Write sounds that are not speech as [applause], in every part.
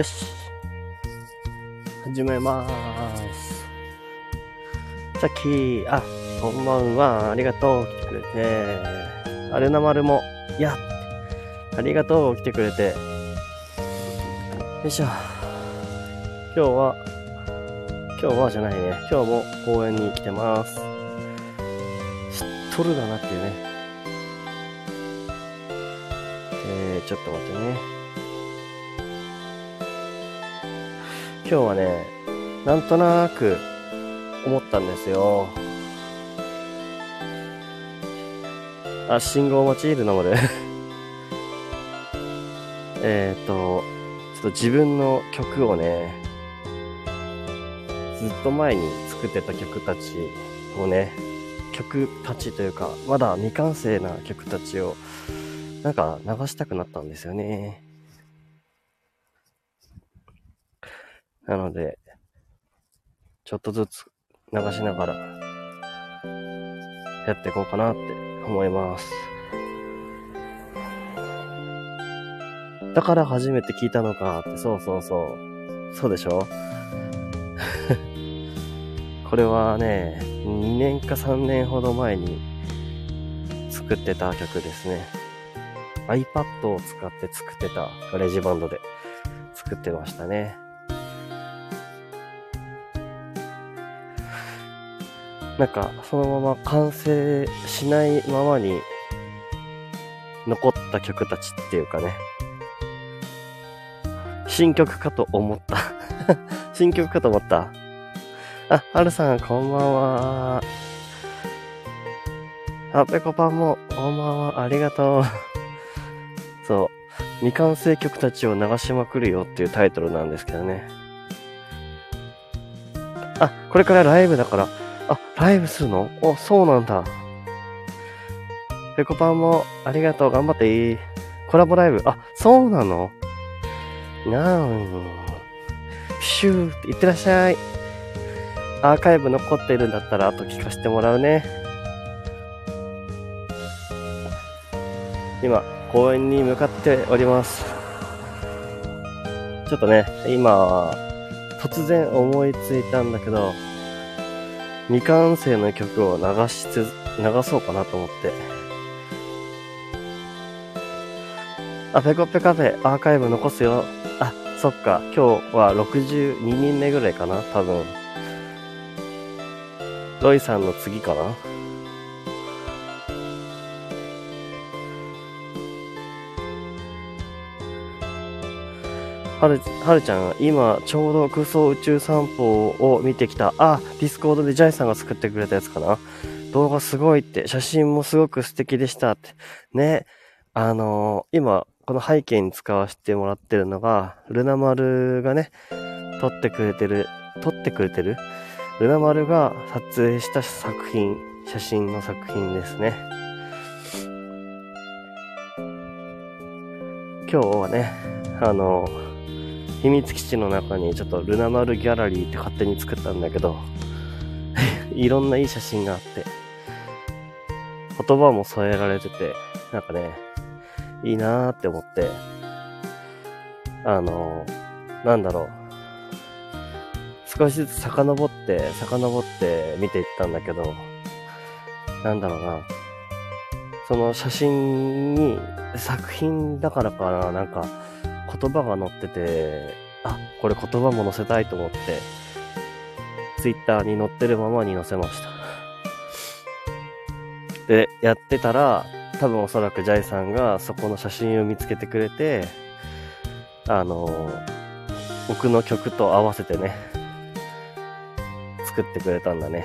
よし。始めまーす。さっき、あ、こんばんは。ありがとう。来てくれて。アルナマルも、やありがとう。来てくれて。よいしょ。今日は、今日はじゃないね。今日も公園に来てます。知っとるだなっていうね。えー、ちょっと待ってね。今日はね、なんとなく思ったんですよ。あ、信号待ちいるのまで [laughs] えっと、ちょっと自分の曲をね、ずっと前に作ってた曲たちをね、曲たちというか、まだ未完成な曲たちを、なんか流したくなったんですよね。なので、ちょっとずつ流しながらやっていこうかなって思います。だから初めて聞いたのかって、そうそうそう。そうでしょ？[laughs] これはね、2年か3年ほど前に作ってた曲ですね。iPad を使って作ってた GarageBand で作ってましたね。なんか、そのまま完成しないままに残った曲たちっていうかね。新曲かと思った [laughs] 新曲かと思った。あ、はるさん、こんばんは。あ、ぺこぱんも、こんばんは。ありがとう。[laughs] そう。未完成曲たちを流しまくるよっていうタイトルなんですけどね。あ、これからライブだから、あ、ライブするの？お、そうなんだ。ペコパンもありがとう。頑張っていい。コラボライブ。あ、そうなの？なーシューっていってらっしゃい。アーカイブ残ってるんだったら、あと聞かせてもらうね。今、公園に向かっております。ちょっとね、今、突然思いついたんだけど、未完成の曲を流しつ、流そうかなと思って。あ、ペコペカフェアーカイブ残すよ。あ、そっか。今日は62人目ぐらいかな多分。ロイさんの次かなはる、はるちゃん、今、ちょうど空想宇宙散歩を見てきた。あ、ディスコードでジャイさんが作ってくれたやつかな。動画すごいって、写真もすごく素敵でしたって。ね。あのー、今、この背景に使わせてもらってるのが、ルナ丸がね、撮ってくれてる、撮ってくれてる？ルナ丸が撮影した作品、写真の作品ですね。今日はね、あのー秘密基地の中にちょっとルナマルギャラリーって勝手に作ったんだけど、[laughs] いろんないい写真があって、言葉も添えられてて、なんかね、いいなーって思って、あの、なんだろう。少しずつ遡って、遡って見ていったんだけど、なんだろうな。その写真に、作品だからかな、なんか、言葉が載ってて、あ、これ言葉も載せたいと思って、ツイッターに載ってるままに載せました。で、やってたら、多分おそらくジャイさんがそこの写真を見つけてくれて、あの、僕の曲と合わせてね、作ってくれたんだね。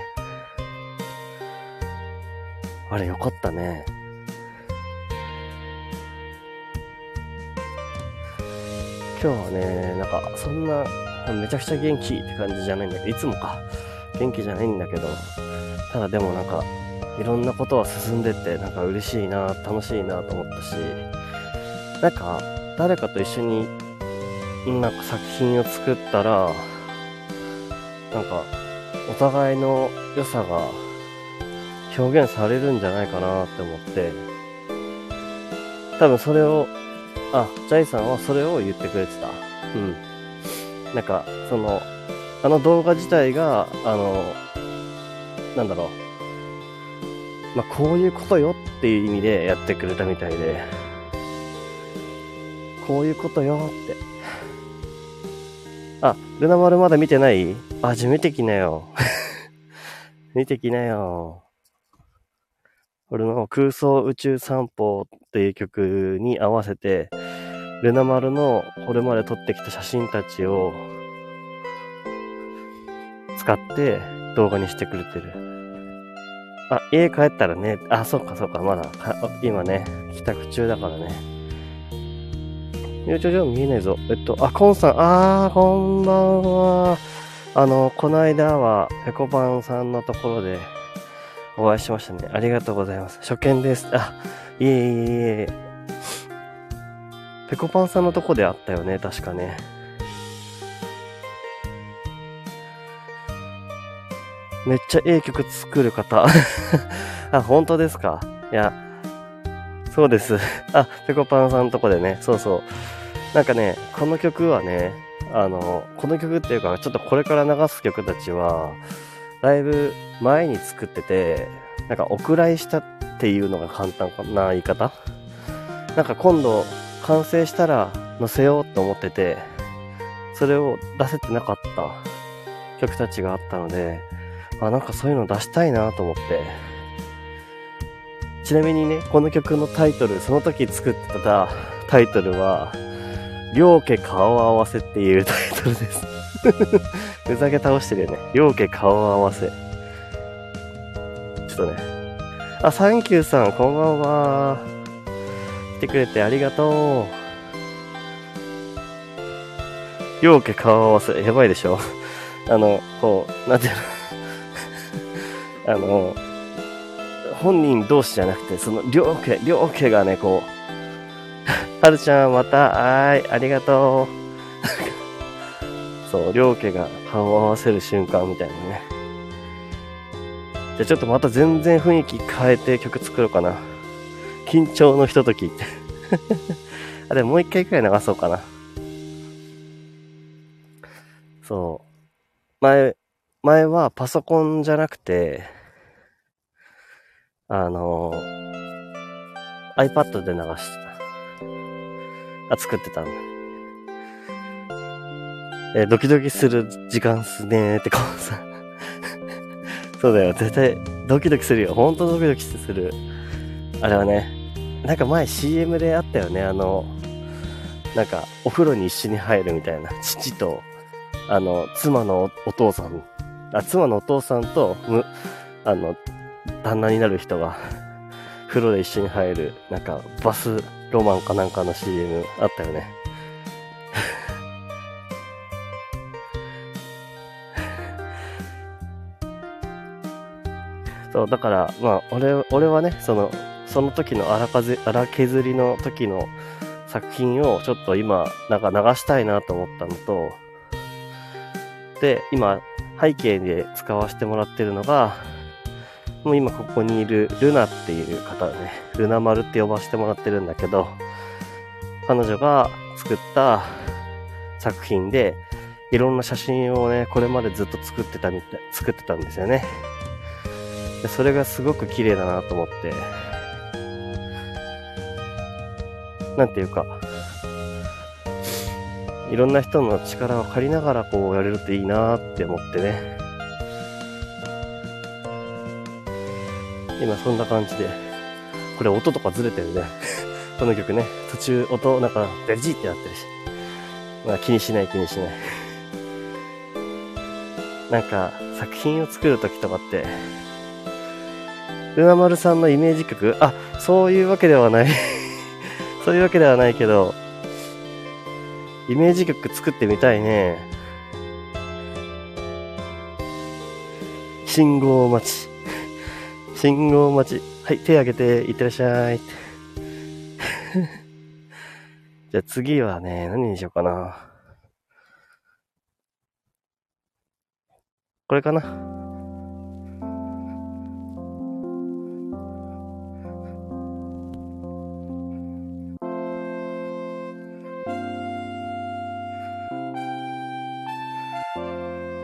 あれよかったね。今日はね、なんか、そんな、めちゃくちゃ元気って感じじゃないんだけど、いつもか、元気じゃないんだけど、ただでもなんか、いろんなことは進んでって、なんか嬉しいな、楽しいなと思ったし、なんか、誰かと一緒に、なんか作品を作ったら、なんか、お互いの良さが表現されるんじゃないかなって思って、多分それをあ、ジャイさんはそれを言ってくれてた。うん。なんか、その、あの動画自体が、あの、なんだろう。まあ、こういうことよっていう意味でやってくれたみたいで、こういうことよって。あ、ルナ丸まだ見てない？あ、じゃあ見てきなよ。[laughs] 見てきなよ。俺の空想宇宙散歩っていう曲に合わせて、ルナ丸のこれまで撮ってきた写真たちを使って動画にしてくれてる。あ、家帰ったらね、あ、そっかそっか、まだ、今ね、帰宅中だからね。入場見えないぞ。えっと、あ、コンさん、あー、こんばんは。あの、この間は、ペコパンさんのところでお会いしましたね。ありがとうございます。初見です。あ、いえいえいえ。ペコパンさんのとこであったよね、確かね。めっちゃええ曲作る方。[laughs] あ、本当ですか？いや、そうです。あ、ペコパンさんのとこでね、そうそう。なんかね、この曲はね、あの、この曲っていうか、ちょっとこれから流す曲たちは、だいぶ前に作ってて、なんかお蔵入したっていうのが簡単な言い方？なんか今度完成したら載せようと思ってて、それを出せてなかった曲たちがあったので、あ、なんかそういうの出したいなと思って。ちなみにね、この曲のタイトル、その時作ってたタイトルは、両家顔合わせっていうタイトルです。ふざけ倒してるよね。両家顔合わせ。ちょっとね。あ、サンキューさん、こんばんは。来てくれてありがとう。両家顔合わせ。やばいでしょ [laughs] あの、こう、なんていうの [laughs] あの、本人同士じゃなくて、その両家、両家がね、こう、[laughs] はるちゃんまた、はい、ありがとう。そう、両家が顔を合わせる瞬間みたいなね。じゃあちょっとまた全然雰囲気変えて曲作ろうかな。緊張のひとときって [laughs] あ、でももう一回くらい流そうかな。そう。前、前はパソコンじゃなくて、あの、iPad で流してた。あ、作ってたんだ。えドキドキする時間っすねーってこうさ。[laughs] そうだよ、絶対ドキドキするよ。ほんとドキドキする。あれはね、なんか前 CM であったよね、あの、なんかお風呂に一緒に入るみたいな。父と、あの、妻のお父さんあ、妻のお父さんと、む、あの、旦那になる人が、風呂で一緒に入る、なんか、バスロマンかなんかの CM あったよね。そう、だから、まあ、俺、俺はね、その、その時の荒風、荒削りの時の作品をちょっと今、なんか流したいなと思ったのと、で、今、背景で使わせてもらってるのが、もう今ここにいるルナっていう方ね、ルナ丸って呼ばせてもらってるんだけど、彼女が作った作品で、いろんな写真をね、これまでずっと作ってたみたい、作ってたんですよね。それがすごく綺麗だなと思って、なんていうか、いろんな人の力を借りながらこうやれるといいなって思ってね。今そんな感じで。これ音とかずれてるね。[laughs] この曲ね。途中音なんかデジってなってるし。まあ気にしない気にしない。なんか作品を作るときとかって、ルナ丸さんのイメージ曲？あ、そういうわけではない [laughs] そういうわけではないけど、イメージ曲作ってみたいね。信号待ち。信号待ち。はい、手挙げて、いってらっしゃい。[laughs] じゃあ次はね、何にしようかな。これかな。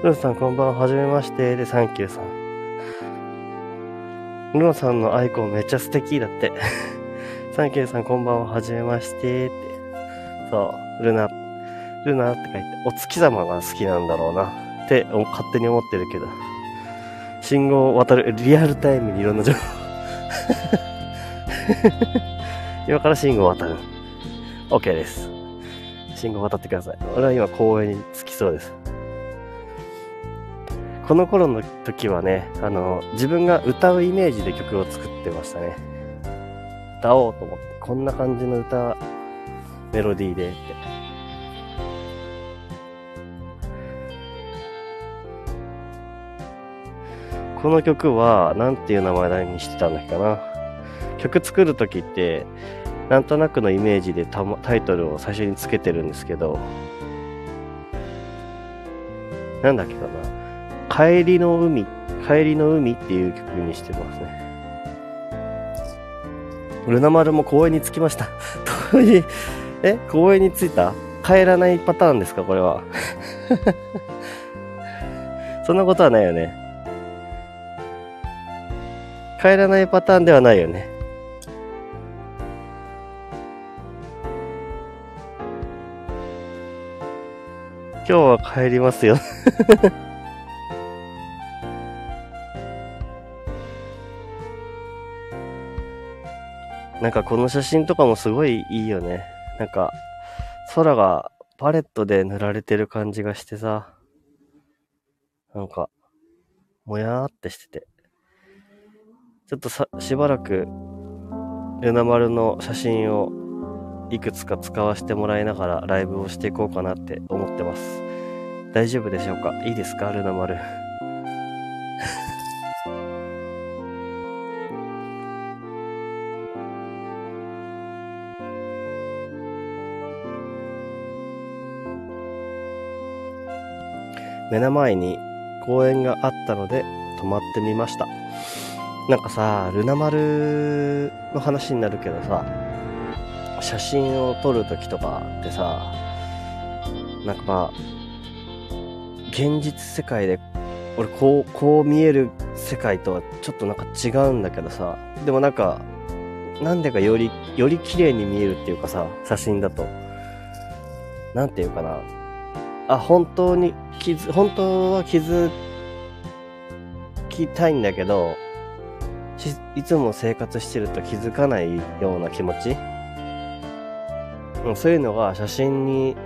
ルノさんこんばんは、はじめまして。で、サンキューさん。ルノさんのアイコンめっちゃ素敵だって。[laughs] サンキューさんこんばんは、はじめまして。って。そう、ルナ、ルナって書いて、お月様が好きなんだろうな。って勝手に思ってるけど。信号を渡る、リアルタイムにいろんな情報。[laughs] 今から信号を渡る。OK です。信号を渡ってください。俺は今公園に着きそうです。この頃の時はね、あの、自分が歌うイメージで曲を作ってましたね。歌おうと思って、こんな感じの歌、メロディーでって。この曲は、なんていう名前にしてたんだっけかな。曲作る時って、なんとなくのイメージでタタイトルを最初につけてるんですけど、なんだっけかな。帰りの海、帰りの海っていう曲にしてますね。ルナ丸も公園に着きました。[laughs] 遠い、え？公園に着いた？帰らないパターンですか？これは。[laughs] そんなことはないよね。帰らないパターンではないよね。今日は帰りますよ。なんかこの写真とかもすごいいいよね。なんか空がパレットで塗られてる感じがしてさ。なんか、もやーってしてて。ちょっとさ、しばらく、ルナ丸の写真をいくつか使わせてもらいながらライブをしていこうかなって思ってます。大丈夫でしょうか？いいですか？ルナ丸。目の前に公園があったので泊まってみました。なんかさ、ルナ丸の話になるけどさ、写真を撮るときとかってさ、なんかまあ、現実世界で、俺こう、こう見える世界とはちょっとなんか違うんだけどさ、でもなんか、なんでかより、より綺麗に見えるっていうかさ、写真だと。なんていうかな。あ、本当に気づ、本当は気づきたいんだけど、いつも生活してると気づかないような気持ち？うそういうのが写真に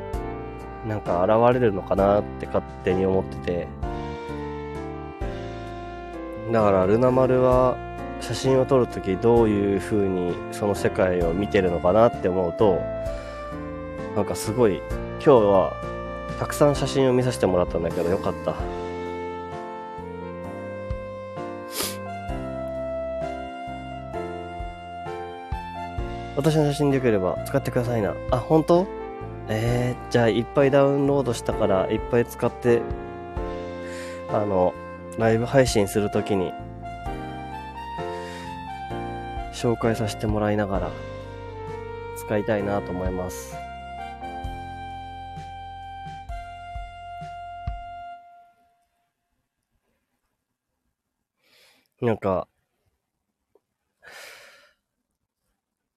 なんか現れるのかなって勝手に思ってて。だからルナ丸は写真を撮るときどういう風にその世界を見てるのかなって思うと、なんかすごい今日はたくさん写真を見させてもらったんだけどよかった。私の写真でよければ使ってくださいな。あ、本当？えー、じゃあいっぱいダウンロードしたからいっぱい使って、あの、ライブ配信するときに、紹介させてもらいながら、使いたいなと思います。なんか、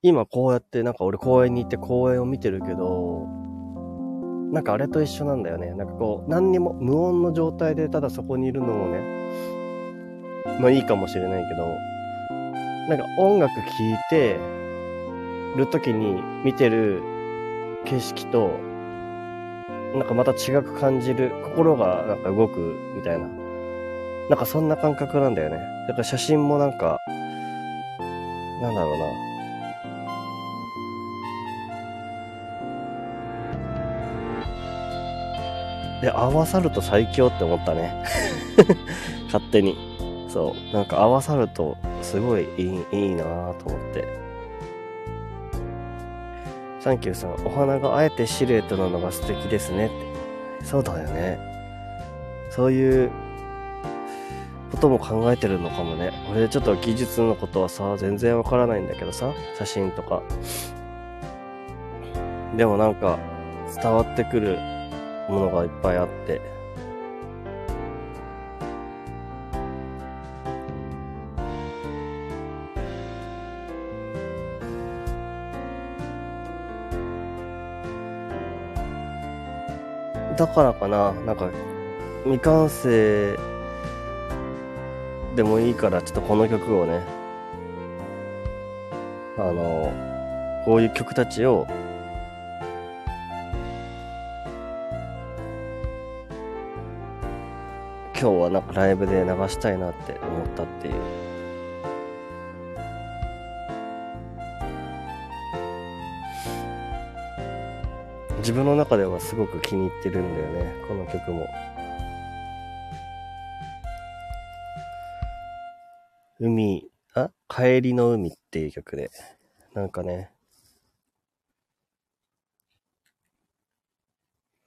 今こうやってなんか俺公園に行って公園を見てるけど、なんかあれと一緒なんだよね。なんかこう、何にも無音の状態でただそこにいるのもね、まあいいかもしれないけど、なんか音楽聴いてる時に見てる景色と、なんかまた違く感じる、心がなんか動くみたいな。なんかそんな感覚なんだよね。だから写真もなんか、なんだろうな。で、合わさると最強って思ったね。[laughs] 勝手に。そう。なんか合わさるとすごいいいいいなぁと思って。サンキューさん、お花があえてシルエットなのが素敵ですね。そうだよね。そういうことも考えてるのかもね。俺ちょっと技術のことはさ、全然わからないんだけどさ、写真とか。でもなんか、伝わってくるものがいっぱいあって。だからかな、なんか、未完成でもいいから、ちょっとこの曲をね、あの、こういう曲たちを、今日はなんかライブで流したいなって思ったっていう。自分の中ではすごく気に入ってるんだよねこの曲も海あ？帰りの海っていう曲で。なんかね。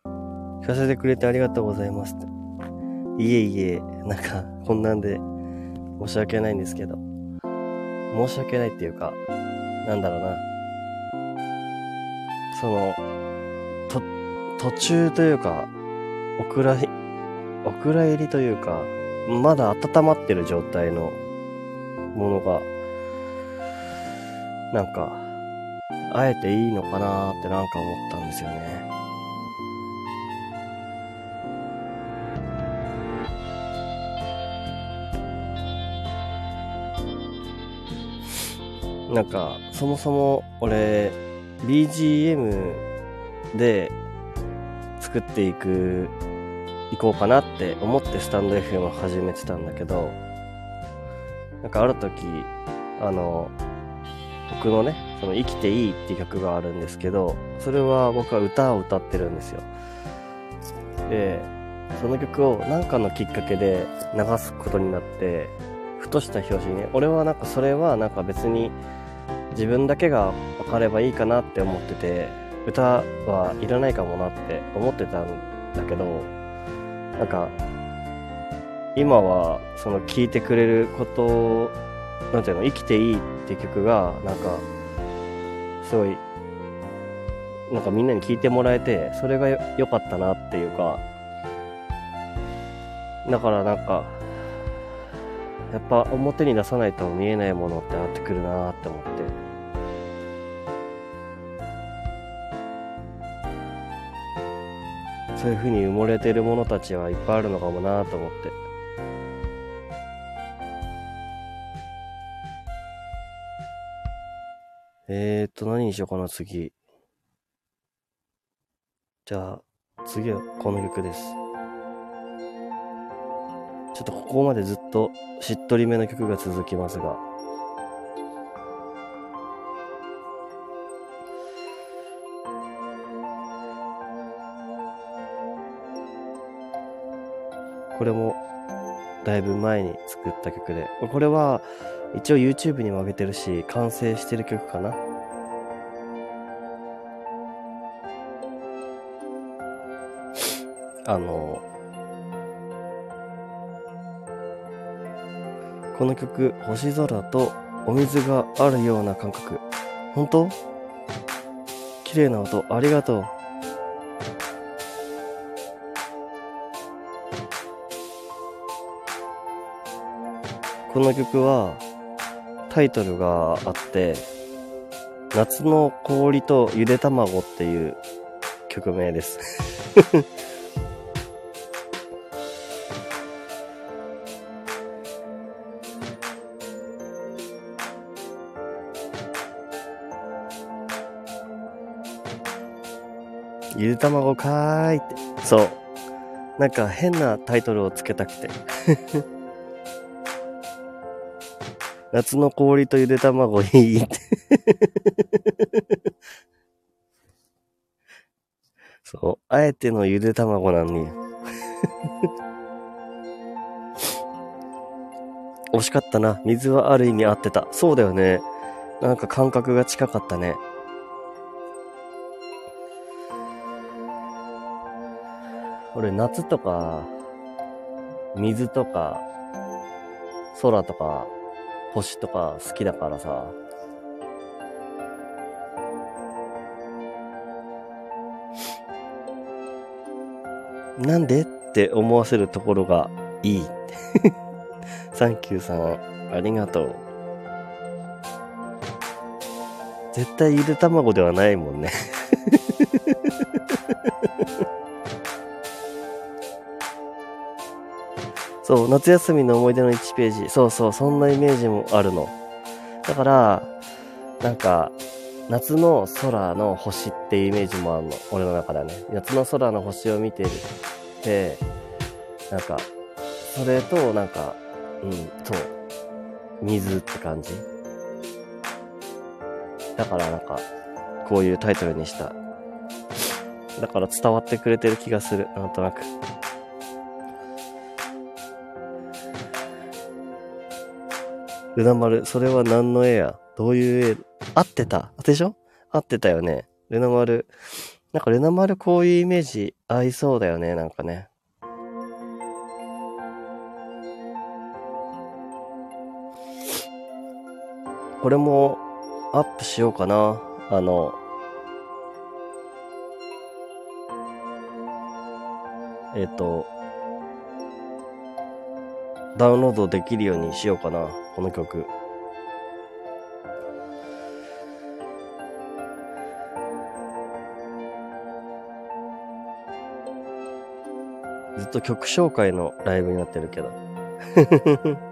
聞かせてくれてありがとうございますいえいえ。なんかこんなんで申し訳ないんですけど。申し訳ないっていうかなんだろうな。そのと途中というか、お蔵、お蔵入りというか、まだ温まってる状態のものが、なんか、あえていいのかなってなんか思ったんですよね。なんか、そもそも俺、BGM で作っていく、いこうかなって思ってスタンド FM を始めてたんだけど、なんかある時、あの、僕のね、その生きていいっていう曲があるんですけど、それは僕は歌を歌ってるんですよ。で、その曲を何かのきっかけで流すことになって、ふとした表紙にね、俺はなんかそれはなんか別に自分だけが分かればいいかなって思ってて、歌はいらないかもなって思ってたんだけど、なんか、今は、その聴いてくれること、なんていうの、生きていいって曲が、なんか、すごい、なんかみんなに聞いてもらえて、それが良かったなっていうか、だからなんか、やっぱ表に出さないと見えないものってあってくるなって思って。そういう風に埋もれてるものたちはいっぱいあるのかもなと思って。えーっと、何にしようかな、次。じゃあ、次はこの曲です。ちょっとここまでずっとしっとりめの曲が続きますが、これもだいぶ前に作った曲で、これは一応 YouTube にも上げてるし、完成してる曲かな。あの、この曲、星空とお水があるような感覚。本当？綺麗な音、ありがとう。この曲はタイトルがあって夏の氷とゆで卵っていう曲名ですゆで卵かーいって。そう。なんか変なタイトルをつけたくて夏の氷とゆで卵いいって [laughs] そう。あえてのゆで卵なんに。[laughs] 惜しかったな。水はある意味合ってた。そうだよね。なんか感覚が近かったね。俺、夏とか、水とか、空とか、星とか好きだからさ。なんでって思わせるところがいい。[laughs] サンキューさん、ありがとう。絶対ゆで卵ではないもんねそう、夏休みの思い出の1ページ。そうそう、そんなイメージもあるの。だから、なんか、夏の空の星っていうイメージもあるの。俺の中ではね。夏の空の星を見てる。で、なんか、それと、なんか、うん、そう、水って感じ。だからなんか、こういうタイトルにした。だから伝わってくれてる気がする。なんとなく。ルナ丸、それは何の絵や？どういう絵？合ってた？でしょ？合ってたよね。ルナ丸。なんかルナ丸こういうイメージ合いそうだよね、なんかね。これもアップしようかな。あの、えっ、と、ダウンロードできるようにしようかな、この曲。ずっと曲紹介のライブになってるけど。[laughs]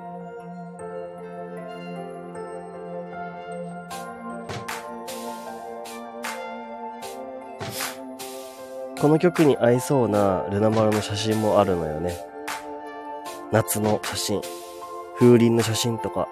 この曲に合いそうなルナ丸の写真もあるのよね。夏の写真、風鈴の写真とか。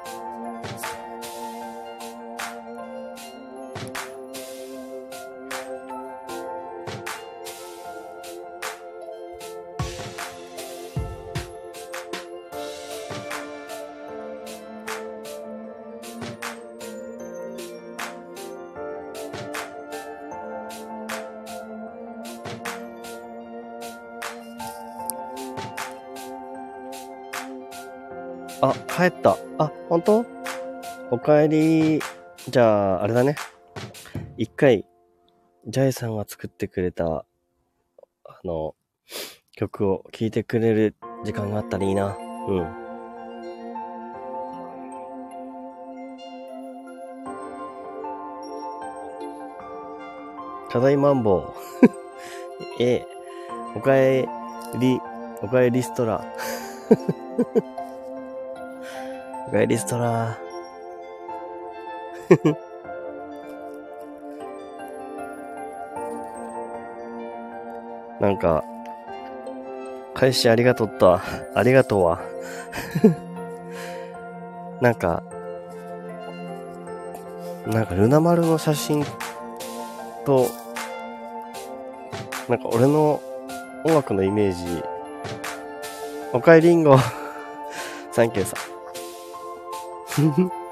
帰り。じゃあ、あれだね。一回、ジャイさんが作ってくれた、あの、曲を聴いてくれる時間があったらいいな。うん。ただいまんぼう。[laughs] え、おかえり、おかえりストラ。[laughs] おかえりストラ。[laughs] なんか、返しありがとった。ありがとうわ。[laughs] なんか、なんかルナ丸の写真と、なんか俺の音楽のイメージ、おかえりんご。[laughs] サンキューさん。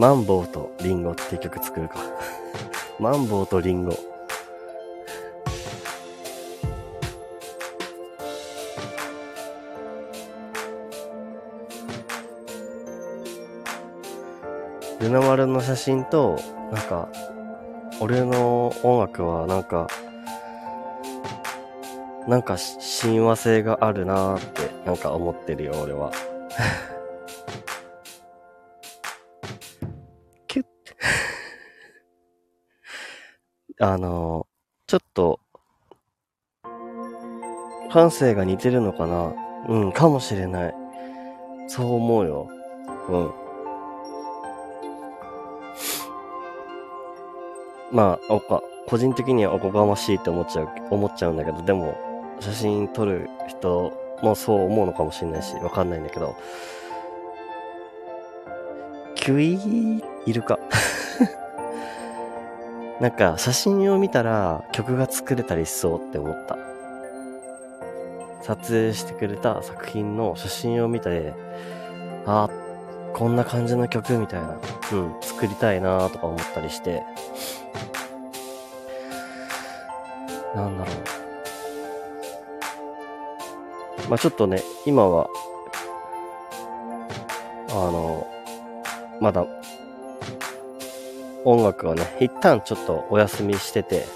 マンボウとリンゴっていう曲作るか。[laughs] マンボウとリンゴ。ルナ丸の写真と、なんか、俺の音楽はなんか、なんかし親和性があるなーってなんか思ってるよ、俺は。[laughs] あの、ちょっと、感性が似てるのかな？うん、かもしれない。そう思うよ。うん。まあ、おか、個人的にはおこがましいって思っちゃう、思っちゃうんだけど、でも、写真撮る人もそう思うのかもしれないし、わかんないんだけど、キュイー、いるか？なんか、写真を見たら曲が作れたりしそうって思った。撮影してくれた作品の写真を見て、あーこんな感じの曲みたいな、うん、作りたいなとか思ったりして、なんだろう。まあちょっとね、今は、あの、まだ、音楽をね、一旦ちょっとお休みしてて、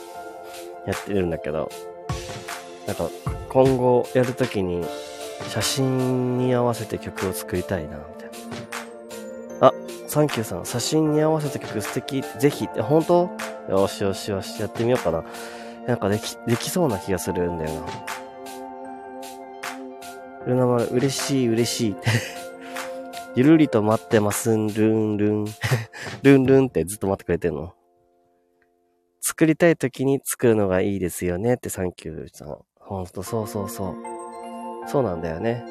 やってるんだけど、なんか、今後やるときに、写真に合わせて曲を作りたいな、みたいな。あ、サンキューさん、写真に合わせて曲素敵ぜひって、本当？よしよしよし、やってみようかな。なんかでき、できそうな気がするんだよな。ルナ丸、嬉しい、嬉しい。[laughs] ゆるりと待ってますん、ルンルン。ルンルンってずっと待ってくれてんの？作りたい時に作るのがいいですよねってサンキューさん。ほんと、そうそうそう。そうなんだよね。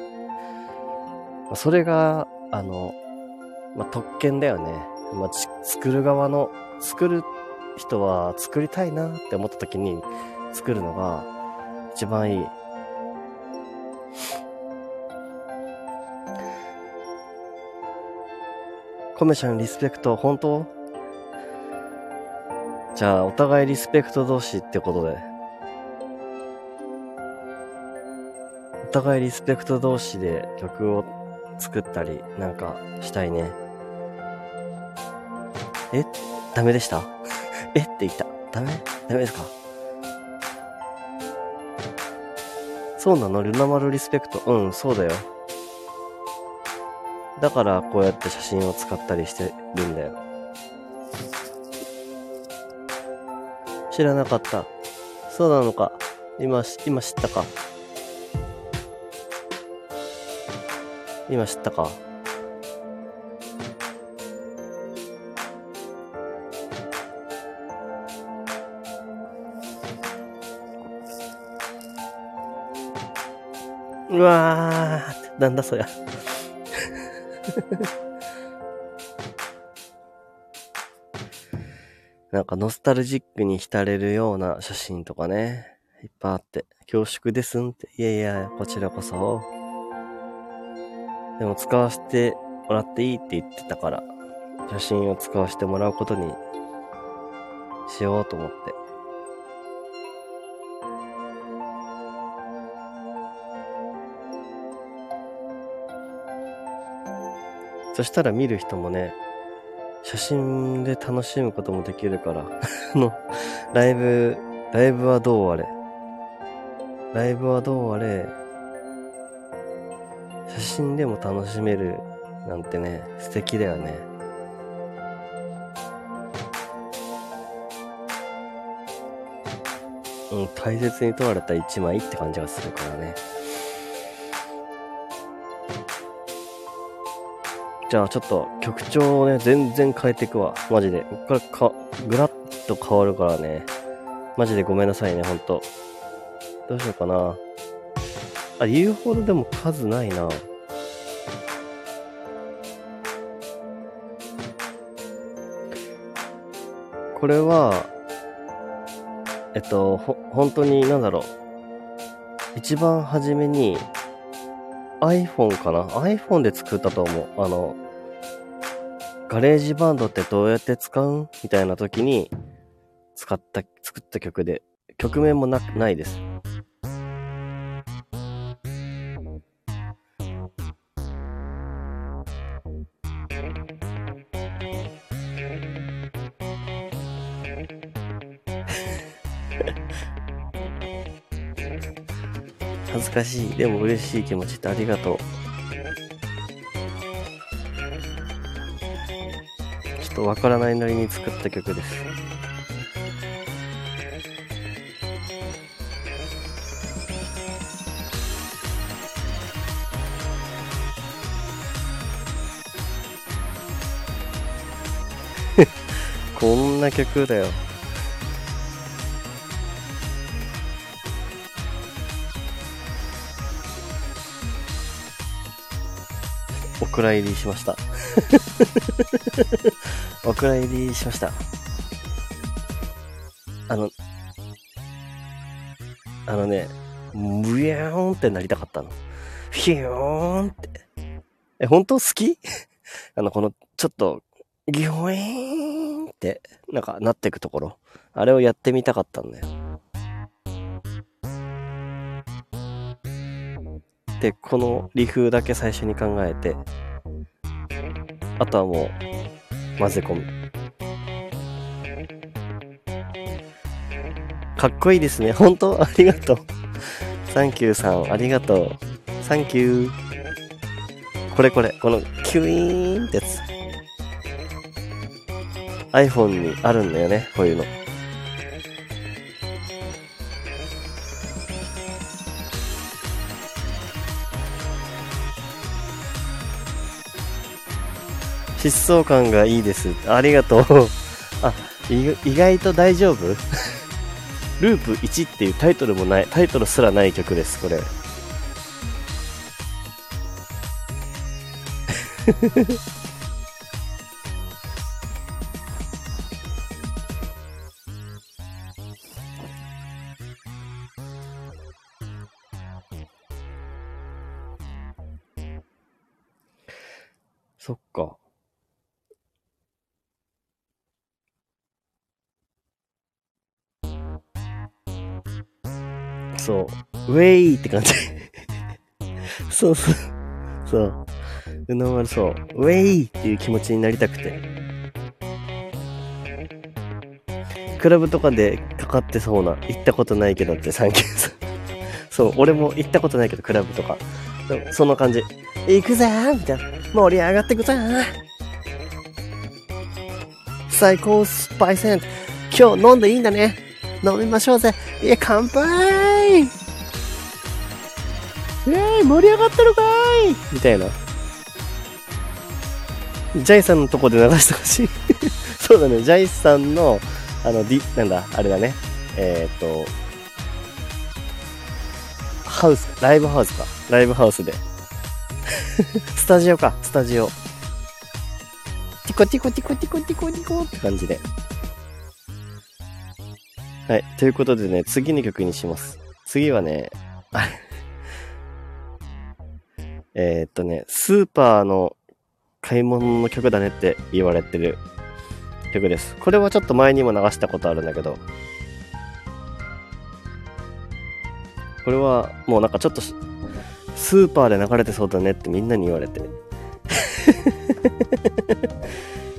それが、あの、まあ、特権だよね。まあ、作る側の、作る人は作りたいなって思った時に作るのが一番いい。コメちゃんリスペクト、本当？じゃあ、お互いリスペクト同士ってことで。お互いリスペクト同士で曲を作ったりなんかしたいね。え？ダメでした？[laughs] え？って言った。ダメ？ダメですか？そうなの？ルナ丸リスペクト。うん、そうだよ。だからこうやって写真を使ったりしてるんだよ。知らなかった。そうなのか。今、今知ったか。今知ったか。うわー、なんだそりゃ。[laughs] なんかノスタルジックに浸れるような写真とかね、いっぱいあって、恐縮ですんって。いやいや、こちらこそ。でも使わせてもらっていいって言ってたから、写真を使わせてもらうことにしようと思って。そしたら見る人もね、写真で楽しむこともできるから、あの、ライブ、ライブはどうあれ？ライブはどうあれ、写真でも楽しめるなんてね、素敵だよね。うん、大切に撮られた一枚って感じがするからね。じゃあちょっと曲調をね、全然変えていくわ。マジで。こっからか、ぐらっと変わるからね。マジでごめんなさいね、ほんと。どうしようかな。あ、言うほどでも数ないな。これは、えっと、ほ、本当に、なんだろう。一番初めに iPhone かな ?iPhone で作ったと思う。あの、ガレージバンドってどうやって使うん？みたいな時に使った、作った曲で、曲名もな、ないです。恥ずかしい。でも嬉しい気持ちってありがとう。とわからないなりに作った曲です。[laughs] こんな曲だよ。お蔵入りしました。[laughs] お蔵入りしました。あの、あのね、ブヤーンってなりたかったの。ヒューンって。え、本当好き？[laughs] あの、この、ちょっと、ギョエーンって、なんかなってくところ。あれをやってみたかったんだよ。で、このリフだけ最初に考えて、あとはもう、混ぜ込む。かっこいいですね。[laughs] 本当？[laughs] ありがとう。サンキューさん、ありがとう。サンキュー。これこれ、このキュイーンってやつ。iPhone にあるんだよね、こういうの。疾走感がいいです。ありがとう。あ、意外と大丈夫？[laughs] ループ1っていうタイトルもない、タイトルすらない曲です、これ。[laughs] そう。ウェイって感じ。そうそう。そう。うなまそう。ウェイっていう気持ちになりたくて。クラブとかでかかってそうな、行ったことないけどってサンキューさん。そう、俺も行ったことないけど、クラブとか。そんな感じ。行くぜーみたいな。盛り上がってくぜー最高スパイセン。今日飲んでいいんだね。飲みましょうぜ。いや、乾杯イェー盛り上がってるかいみたいな。ジャイさんのとこで流してほしい [laughs] そうだね、ジャイさんの、あの、ディ、なんだ、あれだね。えー、っと、ハウス、ライブハウスか。ライブハウスで。[laughs] スタジオか、スタジオ。ティコティコティコティコティコティコって感じで。はい。ということでね、次の曲にします。次はね、[laughs] えっとね、スーパーの買い物の曲だねって言われてる曲です。これはちょっと前にも流したことあるんだけど、これはもうなんかちょっとスーパーで流れてそうだねってみんなに言われて。[laughs]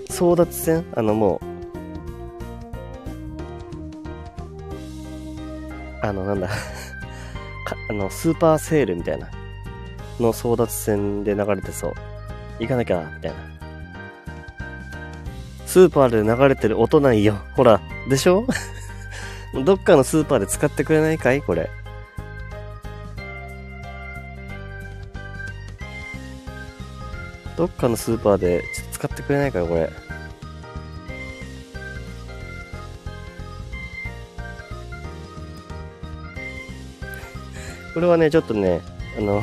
争奪戦？あのもう、あのなんだあの、スーパーセールみたいなの争奪戦で流れてそう。行かなきゃ、みたいな。スーパーで流れてる音ないよ。ほら、でしょ？[laughs] どっかのスーパーで使ってくれないかい？これ。どっかのスーパーでちょっと使ってくれないかよ、これ。これはね、ちょっとね、あの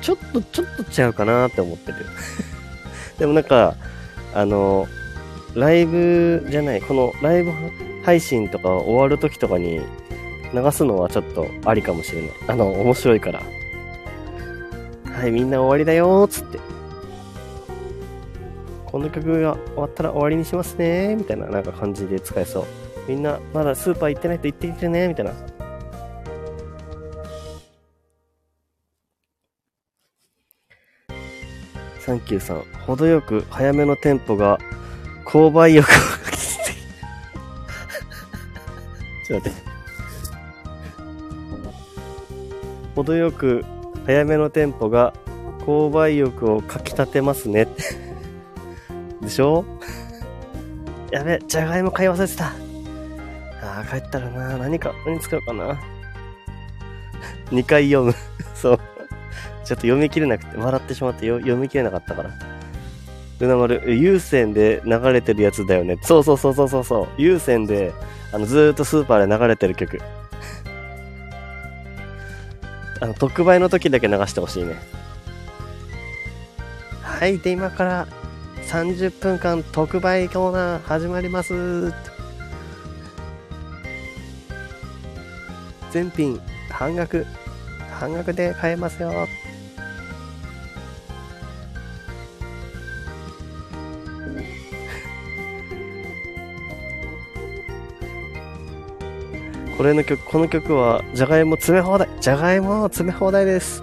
ちょっと、ちょっとちゃうかなって思ってる。[laughs] でもなんか、あの、ライブじゃない、このライブ配信とか終わる時とかに流すのはちょっとありかもしれない。あの、面白いから。はい、みんな終わりだよーつって。この曲が終わったら終わりにしますねみたいななんか感じで使えそう。みんなまだスーパー行ってないと行ってきてねみたいな。サンキューさん。程よく早めのテンポが購買欲を [laughs] ちょっと待って。程よく早めのテンポが購買欲をかき立てますね。でしょ？やべ、じゃがいも買い忘れてた。ああ、帰ったらな、何か、何使うかな。2回読む。そう。ちょっと読み切れなくて、笑ってしまって読み切れなかったから。ルナ丸、有線で流れてるやつだよね。そうそうそうそうそう。有線で、あの、ずーっとスーパーで流れてる曲。[laughs] あの、特売の時だけ流してほしいね。はい、で、今から30分間特売コーナー始まります。全品半額、半額で買えますよ。この曲、この曲は、じゃがいも詰め放題。じゃがいも詰め放題です。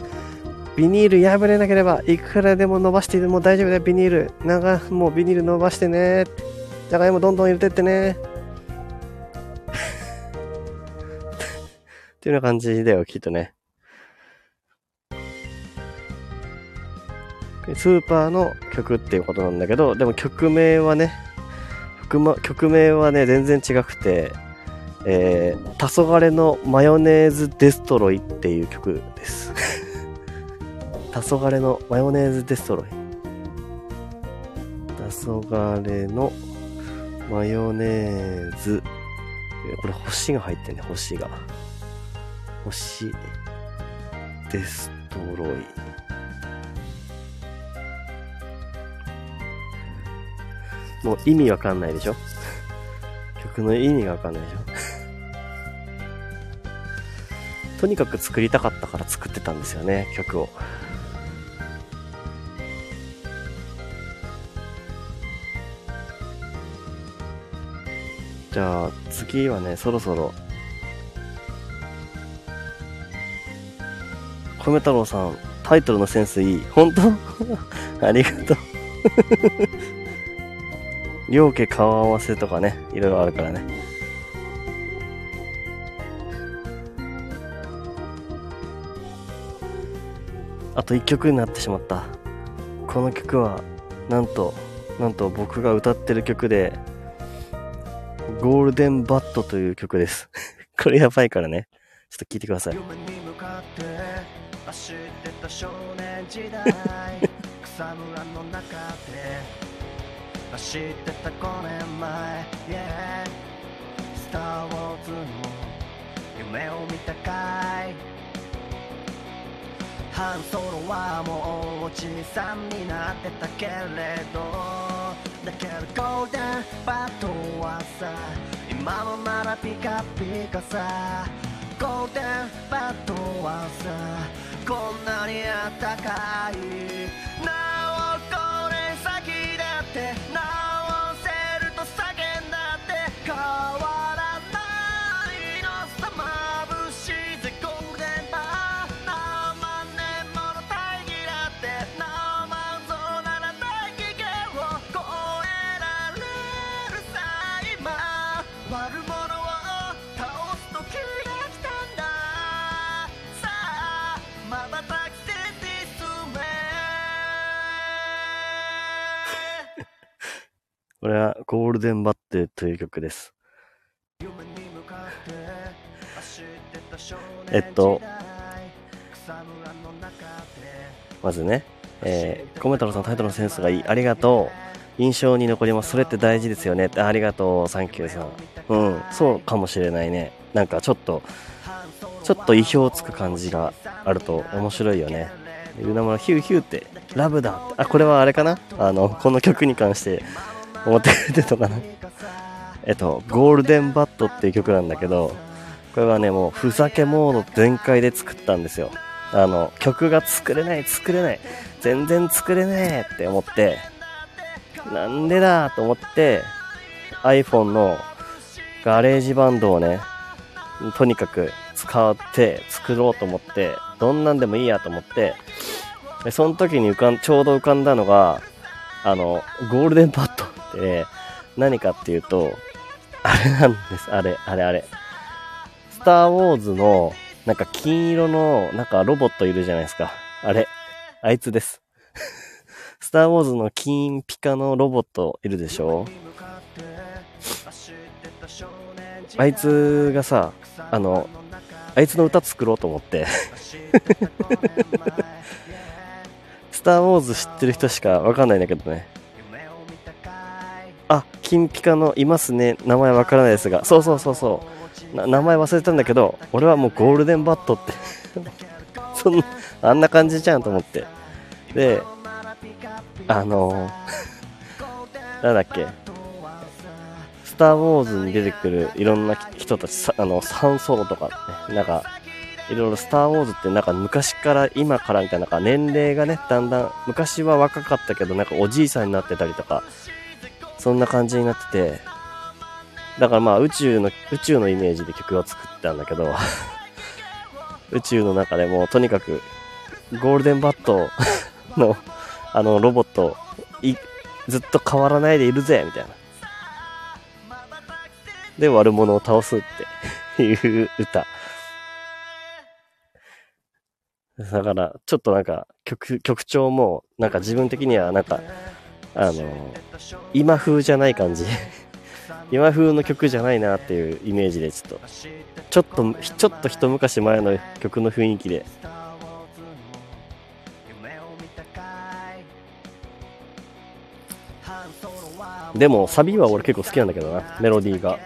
ビニール破れなければ、いくらでも伸ばしても大丈夫だよ、ビニール。長、もうビニール伸ばしてね。じゃがいもどんどん入れてってね。っていうような感じだよ、きっとね。スーパーの曲っていうことなんだけど、でも曲名はね、曲名はね、全然違くて、えー、黄昏のマヨネーズデストロイっていう曲です。[laughs] 黄昏のマヨネーズデストロイ。黄昏のマヨネーズ。これ星が入ってんね、星が。星、デストロイ。もう意味わかんないでしょ？曲の意味がわかんないでしょ？とにかく作りたかったから作ってたんですよね、曲を。じゃあ次はね、そろそろ。米太郎さん、タイトルのセンスいい。本当？[laughs] ありがとう [laughs] 両家顔合わせとかね、いろいろあるからね。あと1曲になってしまった。この曲は、なんと、なんと僕が歌ってる曲で、ゴールデンバットという曲です。[laughs] これやばいからね。ちょっと聞いてください。[laughs] [laughs] 走ってた5年前、yeah、スター・ウォーズの夢を見たかいハンソロはもうおじさんになってたけれどだけどゴールデンバットはさ今のならピカピカさ。ゴールデンバットはさこんなにあったかい。なおこれ先だって。直これはゴールデンバッテという曲です。えっと、まずね、えー、コメ太郎さんタイトルのセンスがいい。ありがとう。印象に残ります。それって大事ですよね。あありがとう。サンキューさん。うん、そうかもしれないね。なんかちょっと、ちょっと意表をつく感じがあると面白いよね。ルナマラヒューヒューって、ラブだ。あ、これはあれかな？あの、この曲に関して思ってくれてるのかなえっと、ゴールデンバットっていう曲なんだけど、これはね、もうふざけモード全開で作ったんですよ。あの、曲が作れない、作れない、全然作れねえって思って、なんでだと思って、iPhone のガレージバンドをね、とにかく使って作ろうと思って、どんなんでもいいやと思って、でその時に浮かん、ちょうど浮かんだのが、あの、ゴールデンバットてね、何かっていうと、あれなんです。あれ、あれ、あれ。スター・ウォーズの、なんか金色の、なんかロボットいるじゃないですか。あれ。あいつです。[laughs] スター・ウォーズの金ピカのロボットいるでしょ？あいつがさ、あの、あいつの歌作ろうと思って。[laughs] スター・ウォーズ知ってる人しかわかんないんだけどね。あ、金ピカのいますね。名前わからないですが。そうそうそうそう。名前忘れたんだけど、俺はもうゴールデンバットって [laughs] そんな、あんな感じじゃんと思って。で、あの、[laughs] なんだっけ。スター・ウォーズに出てくるいろんな人たち、あの、サンソロとかね、なんか、いろいろスター・ウォーズってなんか昔から今からみたいな、なんか年齢がね、だんだん、昔は若かったけど、なんかおじいさんになってたりとか、そんな感じになってて、だからまあ宇宙の、宇宙のイメージで曲を作ったんだけど、[laughs] 宇宙の中でもとにかく、ゴールデンバット [laughs] の、あのロボット、い、ずっと変わらないでいるぜみたいな。で、悪者を倒すっていう歌。だから、ちょっとなんか、曲、曲調も、なんか自分的にはなんか、あの、今風じゃない感じ。[laughs] 今風の曲じゃないなっていうイメージで、ちょっと、ちょっと、ちょっと一昔前の曲の雰囲気で、でもサビは俺結構好きなんだけどな。メロディーが。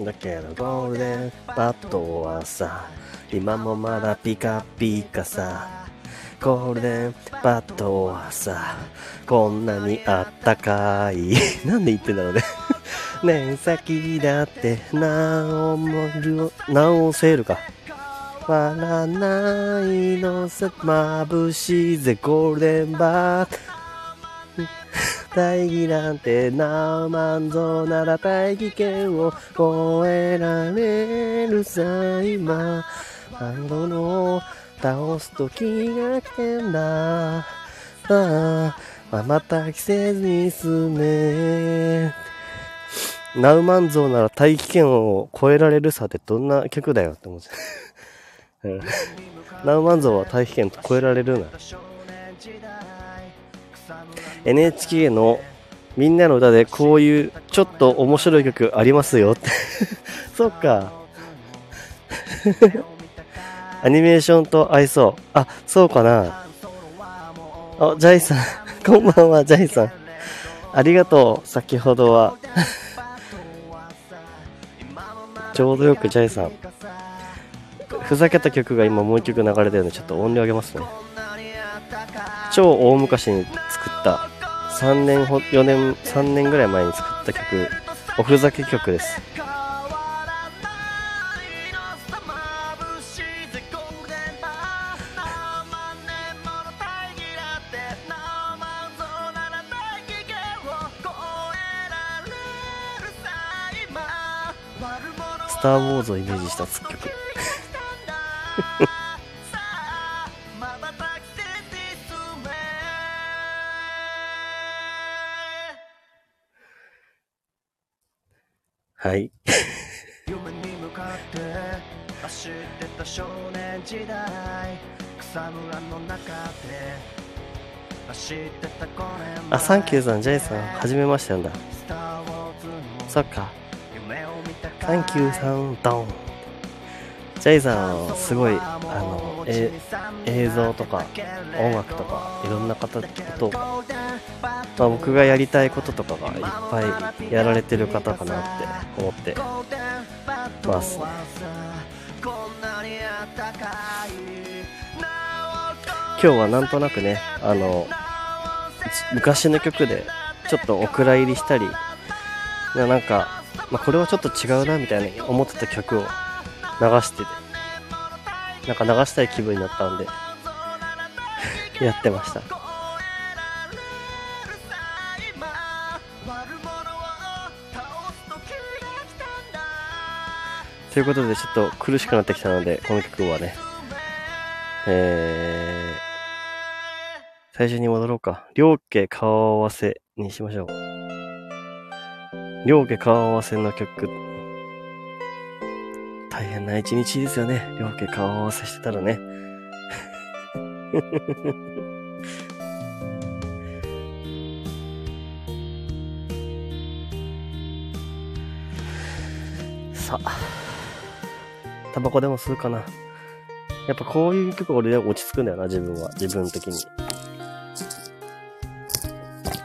だけどゴールデンバットはさ今もまだピカピカさ。ゴールデンバットはさこんなにあったかい。[laughs] なんで言ってんだろうね。[laughs] ね先だって直る直せるか。笑わないのさ。眩しいぜゴールデンバー [laughs] 大義なんて何万ぞなら大義圏を超えられるさ今。ハンドの倒す時が来てんだああまた季節に進めナウマンゾーなら大気圏を超えられるさってどんな曲だよって思っちゃう。ナウマンゾーは大気圏超えられるな。NHK のみんなの歌でこういうちょっと面白い曲ありますよって [laughs] そっか。アニメーションと合いそう。あ、そうかな。あ、ジャイさん。[laughs] こんばんは、ジャイさん。ありがとう、先ほどは。[laughs] ちょうどよくジャイさん。ふざけた曲が今もう一曲流れてるんで、ちょっと音量上げますね。超大昔に作った3年、4年、3年ぐらい前に作った曲、おふざけ曲です。スター・ウォーズをイメージした作曲はい。夢に向かって走ってた少年時代草むらの中で走ってた5年あ、サンキューさん、ジェイさん、はじめましてなんだ。そっか。サンキューさん、ドン。ジェイさん、すごい、あの、え、映像とか、音楽とか、いろんな方と、まあ、僕がやりたいこととかがいっぱいやられてる方かなって思ってます、今日はなんとなくね、あの、昔の曲で、ちょっとお蔵入りしたり、なんか、まあ、これはちょっと違うなみたいな思ってた曲を流してて、なんか流したい気分になったんで、[laughs] やってました。ということで、ちょっと苦しくなってきたので、この曲はね、えー、最初に戻ろうか。両家顔合わせにしましょう。両家顔合わせの曲。大変な一日ですよね。両家顔合わせしてたらね。[laughs] さあ、タバコでも吸うかな。やっぱこういう曲俺で落ち着くんだよな、自分は。自分的に。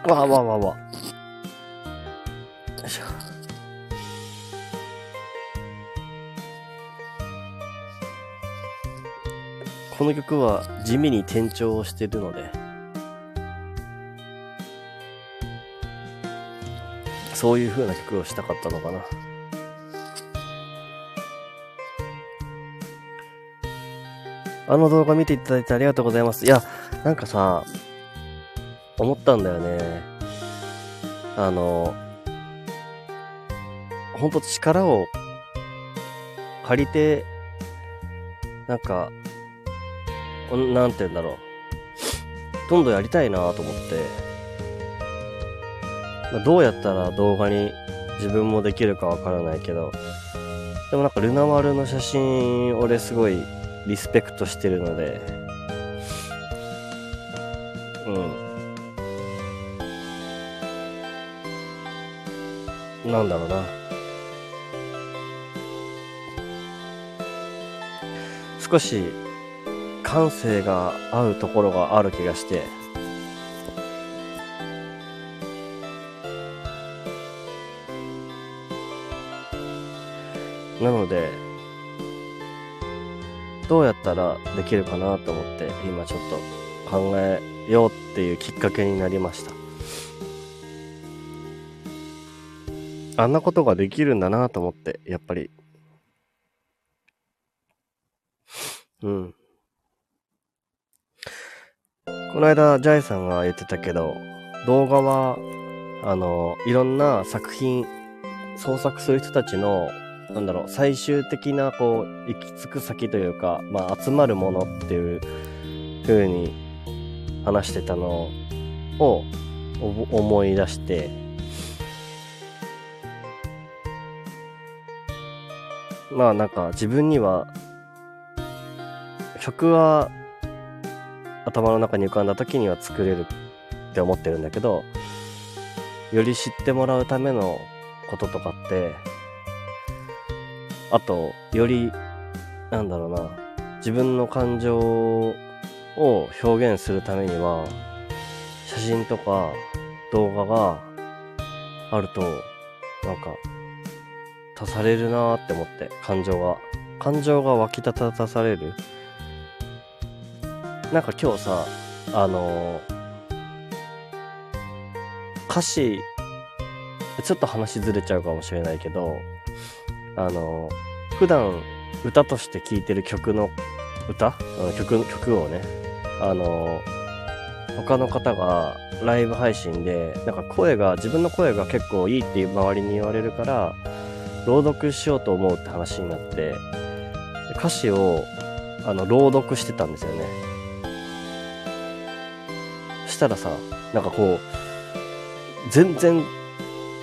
わあわあわあわあ。この曲は地味に転調をしてるので、そういう風な曲をしたかったのかな。あの動画見ていただいてありがとうございます。いや、なんかさ、思ったんだよね。あの、ほんと力を借りて、なんか、なんて言うんだろう。どんどんやりたいなと思って、まあ、どうやったら動画に自分もできるかわからないけど、でもなんかルナ丸の写真、俺すごいリスペクトしてるので、うん。なんだろうな。少し感性が合うところがある気がして、なので、どうやったらできるかなと思って、今ちょっと考えようっていうきっかけになりました。あんなことができるんだなと思って、やっぱり。うん。この間、ジャイさんが言ってたけど、動画は、あの、いろんな作品、創作する人たちの、なんだろう、最終的な、こう、行き着く先というか、まあ、集まるものっていう風に話してたのを思い出して、まあなんか自分には曲は頭の中に浮かんだ時には作れるって思ってるんだけどより知ってもらうためのこととかってあとよりなんだろうな自分の感情を表現するためには写真とか動画があるとなんか足されるなーって思って感情が。感情が湧き立たされるなんか今日さあの、歌詞ちょっと話ずれちゃうかもしれないけどあの、普段歌として聴いてる曲の歌？曲曲をね。あの、他の方がライブ配信でなんか声が自分の声が結構いいっていう周りに言われるから朗読しようと思うって話になって歌詞をあの朗読してたんですよね。したらさなんかこう全然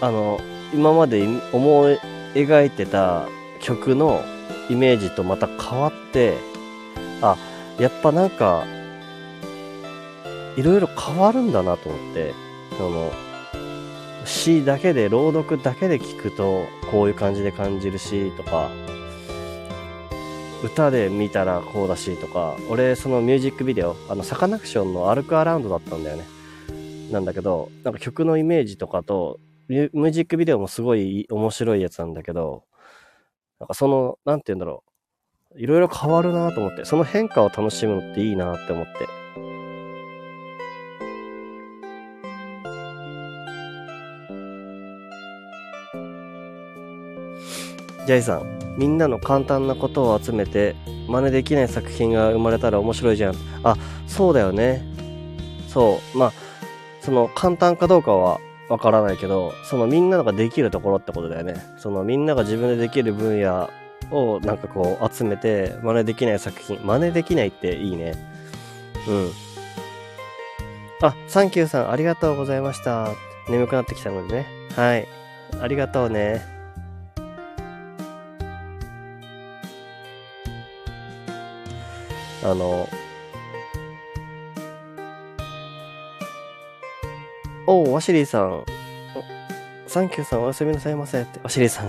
あの今まで思い描いてた曲のイメージとまた変わってあやっぱなんかいろいろ変わるんだなと思ってその詩だけで朗読だけで聞くとこういう感じで感じるしとか歌で見たらこうだしとか俺そのミュージックビデオあのサカナクションの「歩くアラウンド」だったんだよね。なんだけどなんか曲のイメージとかとミュージックビデオもすごい面白いやつなんだけどなんかその何て言うんだろう。いろいろ変わるなと思ってその変化を楽しむのっていいなって思って。ジャイさん、みんなの簡単なことを集めて、真似できない作品が生まれたら面白いじゃん。あ、そうだよね。そう。まあ、その簡単かどうかはわからないけど、そのみんなができるところってことだよね。そのみんなが自分でできる分野をなんかこう集めて、真似できない作品。真似できないっていいね。うん。あ、サンキューさんありがとうございました。眠くなってきたのでね。はい。ありがとうね。あの、おう、ワシリーさん。サンキューさんおやすみなさいませって。ワシリーさん。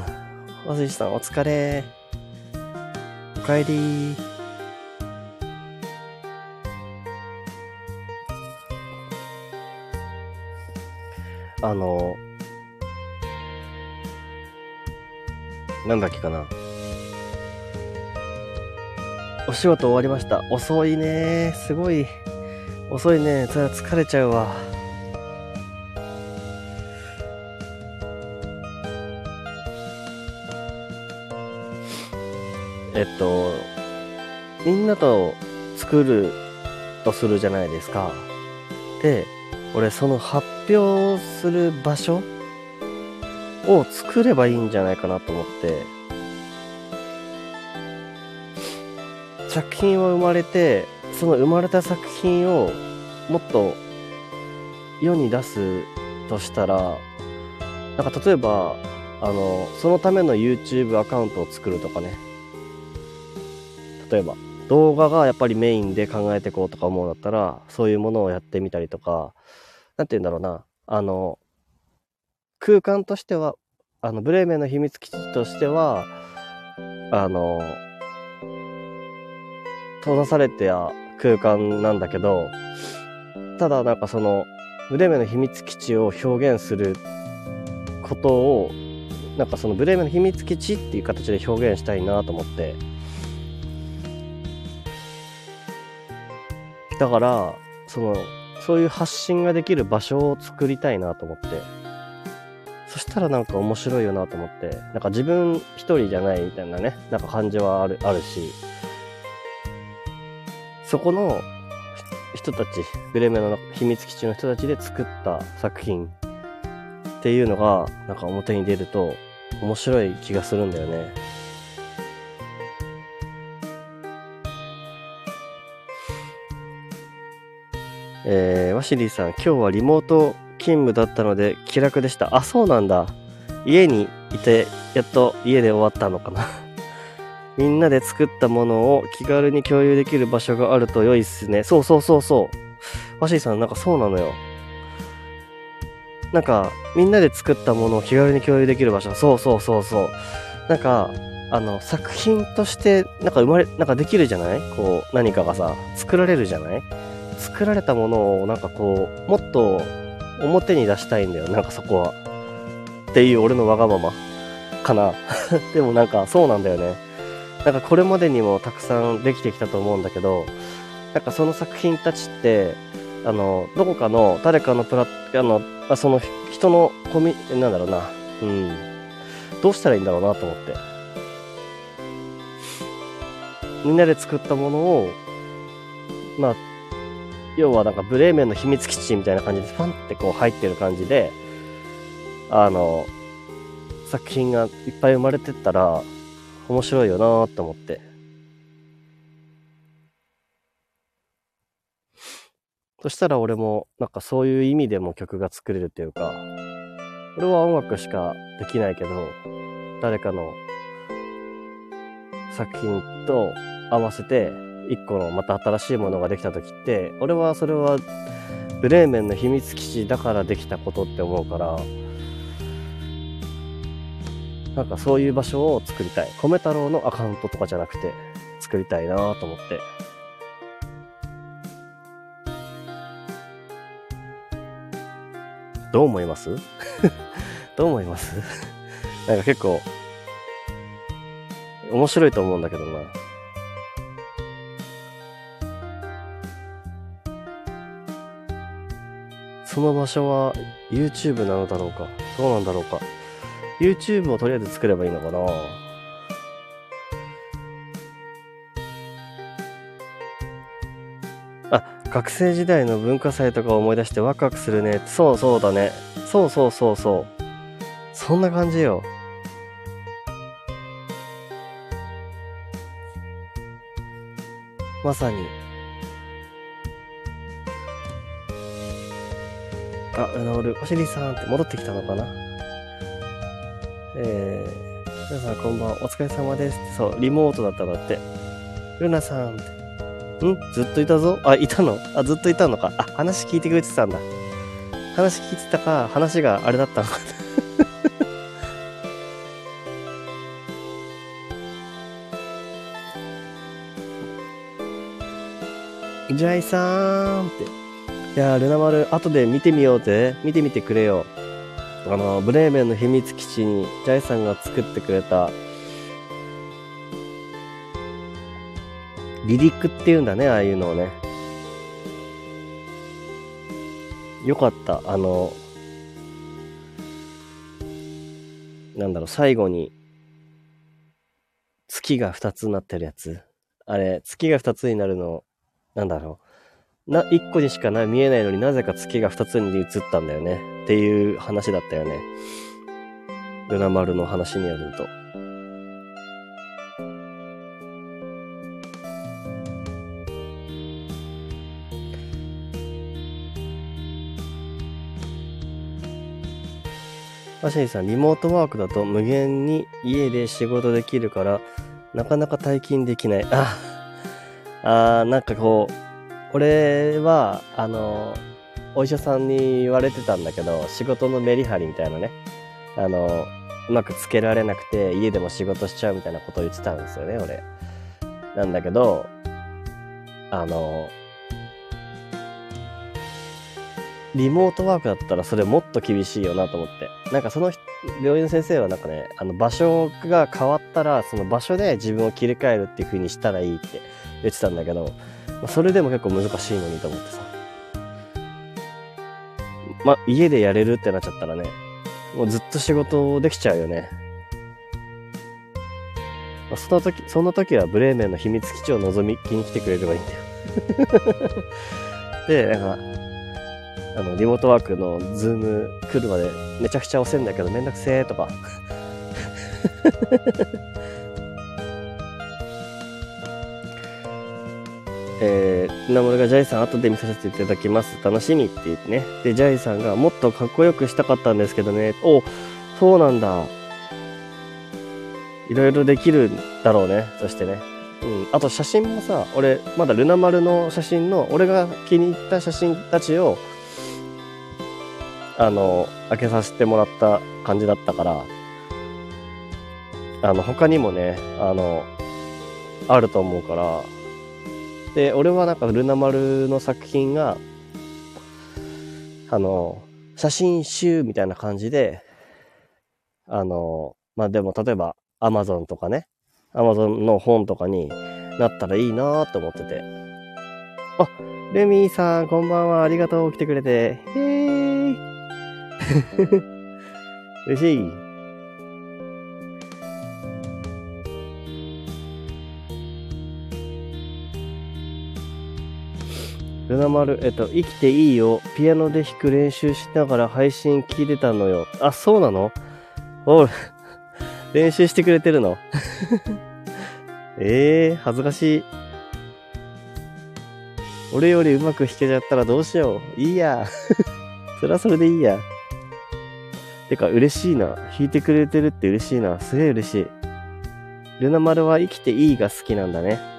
ワシリーさんお疲れ。おかえりあの、なんだっけかな。お仕事終わりました。遅いねすごい。遅いねそれは疲れちゃうわ。えっと、みんなと作るとするじゃないですか。で、俺その発表する場所を作ればいいんじゃないかなと思って、作品は生まれてその生まれた作品をもっと世に出すとしたらなんか例えばあのそのための YouTube アカウントを作るとかね。例えば動画がやっぱりメインで考えていこうとか思うんだったらそういうものをやってみたりとか何て言うんだろうな。あの空間としてはあのブレーメンの秘密基地としてはあの閉ざされた空間なんだけど、ただなんかその、ブレメの秘密基地を表現することをなんかそのブレーメンの秘密基地っていう形で表現したいなと思って。だからそのそういう発信ができる場所を作りたいなと思って。そしたらなんか面白いよなと思って。なんか自分一人じゃないみたいなねなんか感じはあるあるし。そこの人たちブレメの秘密基地の人たちで作った作品っていうのがなんか表に出ると面白い気がするんだよね。えー、ワシリーさん、今日はリモート勤務だったので気楽でした。あ、そうなんだ。家にいて、やっと家で終わったのかな。みんなで作ったものを気軽に共有できる場所があると良いっすね。そうそうそうそう。ワシーさん、なんかそうなのよ。なんか、みんなで作ったものを気軽に共有できる場所。そうそうそうそう。なんか、あの、作品として、なんか生まれ、なんかできるじゃない？こう、何かがさ、作られるじゃない？作られたものをなんかこう、もっと表に出したいんだよ、なんかそこは。っていう俺のわがままかな。[laughs] でもなんかそうなんだよね。なんかこれまでにもたくさんできてきたと思うんだけど、なんかその作品たちって、あの、どこかの誰かのプラあの、あその人のコミ、なんだろうな、うん。どうしたらいいんだろうなと思って。みんなで作ったものを、まあ、要はなんかブレーメンの秘密基地みたいな感じでファンってこう入ってる感じで、あの、作品がいっぱい生まれてったら面白いよなと思って。そしたら俺もなんかそういう意味でも曲が作れるっていうか、俺は音楽しかできないけど、誰かの作品と合わせて一個のまた新しいものができた時って俺はそれはブレーメンの秘密基地だからできたことって思うからなんかそういう場所を作りたい。米太郎のアカウントとかじゃなくて作りたいなと思って。どう思います？[laughs] どう思います？なんか結構面白いと思うんだけどな。その場所は YouTube なのだろうか？どうなんだろうか？YouTube をとりあえず作ればいいのかな？あ、学生時代の文化祭とか思い出してワクワクするね。そうそうだね。そうそうそうそう。そんな感じよ。まさに。あ、ルナオル、おしりさんって戻ってきたのかな？えー、皆さんこんばんは、お疲れ様ですそう、リモートだったんだって。ルナさんって。ん？ずっといたぞ？あ、いたの？あ、ずっといたのか。あ、話聞いてくれてたんだ。話聞いてたか、話があれだったのか。[laughs] ジャイさーんって。いやルナ丸、後で見てみようぜ。見てみてくれよ。あの、ブレーメンの秘密基地に、ジャイさんが作ってくれた、リリックっていうんだね、ああいうのをね。よかった。あの、なんだろう、最後に、月が2つになってるやつ。あれ、月が2つになるの、なんだろう。な、一個にしかな見えないのになぜか月が二つに映ったんだよね。っていう話だったよね。ルナ丸の話によると。マシニさん、リモートワークだと無限に家で仕事できるから、なかなか退勤できない。あ、あーなんかこう、俺は、あの、お医者さんに言われてたんだけど、仕事のメリハリみたいなね、あの、うまくつけられなくて家でも仕事しちゃうみたいなことを言ってたんですよね、俺。なんだけど、あの、リモートワークだったらそれもっと厳しいよなと思って。なんかその病院の先生はなんかね、あの場所が変わったら、その場所で自分を切り替えるっていう風にしたらいいって言ってたんだけど、それでも結構難しいのにと思ってさ。ま、家でやれるってなっちゃったらね、もうずっと仕事できちゃうよね。まあ、その時、その時はブレーメンの秘密基地を覗み気に来てくれればいいんだよ。[laughs] で、なんか、あの、リモートワークのズーム来るまでめちゃくちゃ押せんだけどめんどくせーとか。えー、ナモルがジャイさん後で見させていただきます。楽しみって言ってね。で、ジャイさんがもっとかっこよくしたかったんですけどね。お、そうなんだ。いろいろできるんだろうね。そしてね。うん。あと写真もさ、俺、まだルナ丸の写真の、俺が気に入った写真たちを、あの、開けさせてもらった感じだったから、あの、他にもね、あの、あると思うから、で、俺はなんかルナ丸の作品が、あの、写真集みたいな感じで、あの、まあ、でも例えばアマゾンとかね、アマゾンの本とかになったらいいなと思ってて。あ、レミーさん、こんばんは。ありがとう。来てくれて。へー。[laughs] 嬉しい。ルナ丸、えっと、生きていいよ。ピアノで弾く練習しながら配信聞いてたのよ。あ、そうなの？お [laughs] 練習してくれてるの？え [laughs] えー、恥ずかしい。俺よりうまく弾けちゃったらどうしよう。いいや。[laughs] それはそれでいいや。てか、嬉しいな。弾いてくれてるって嬉しいな。すげえ嬉しい。ルナ丸は生きていいが好きなんだね。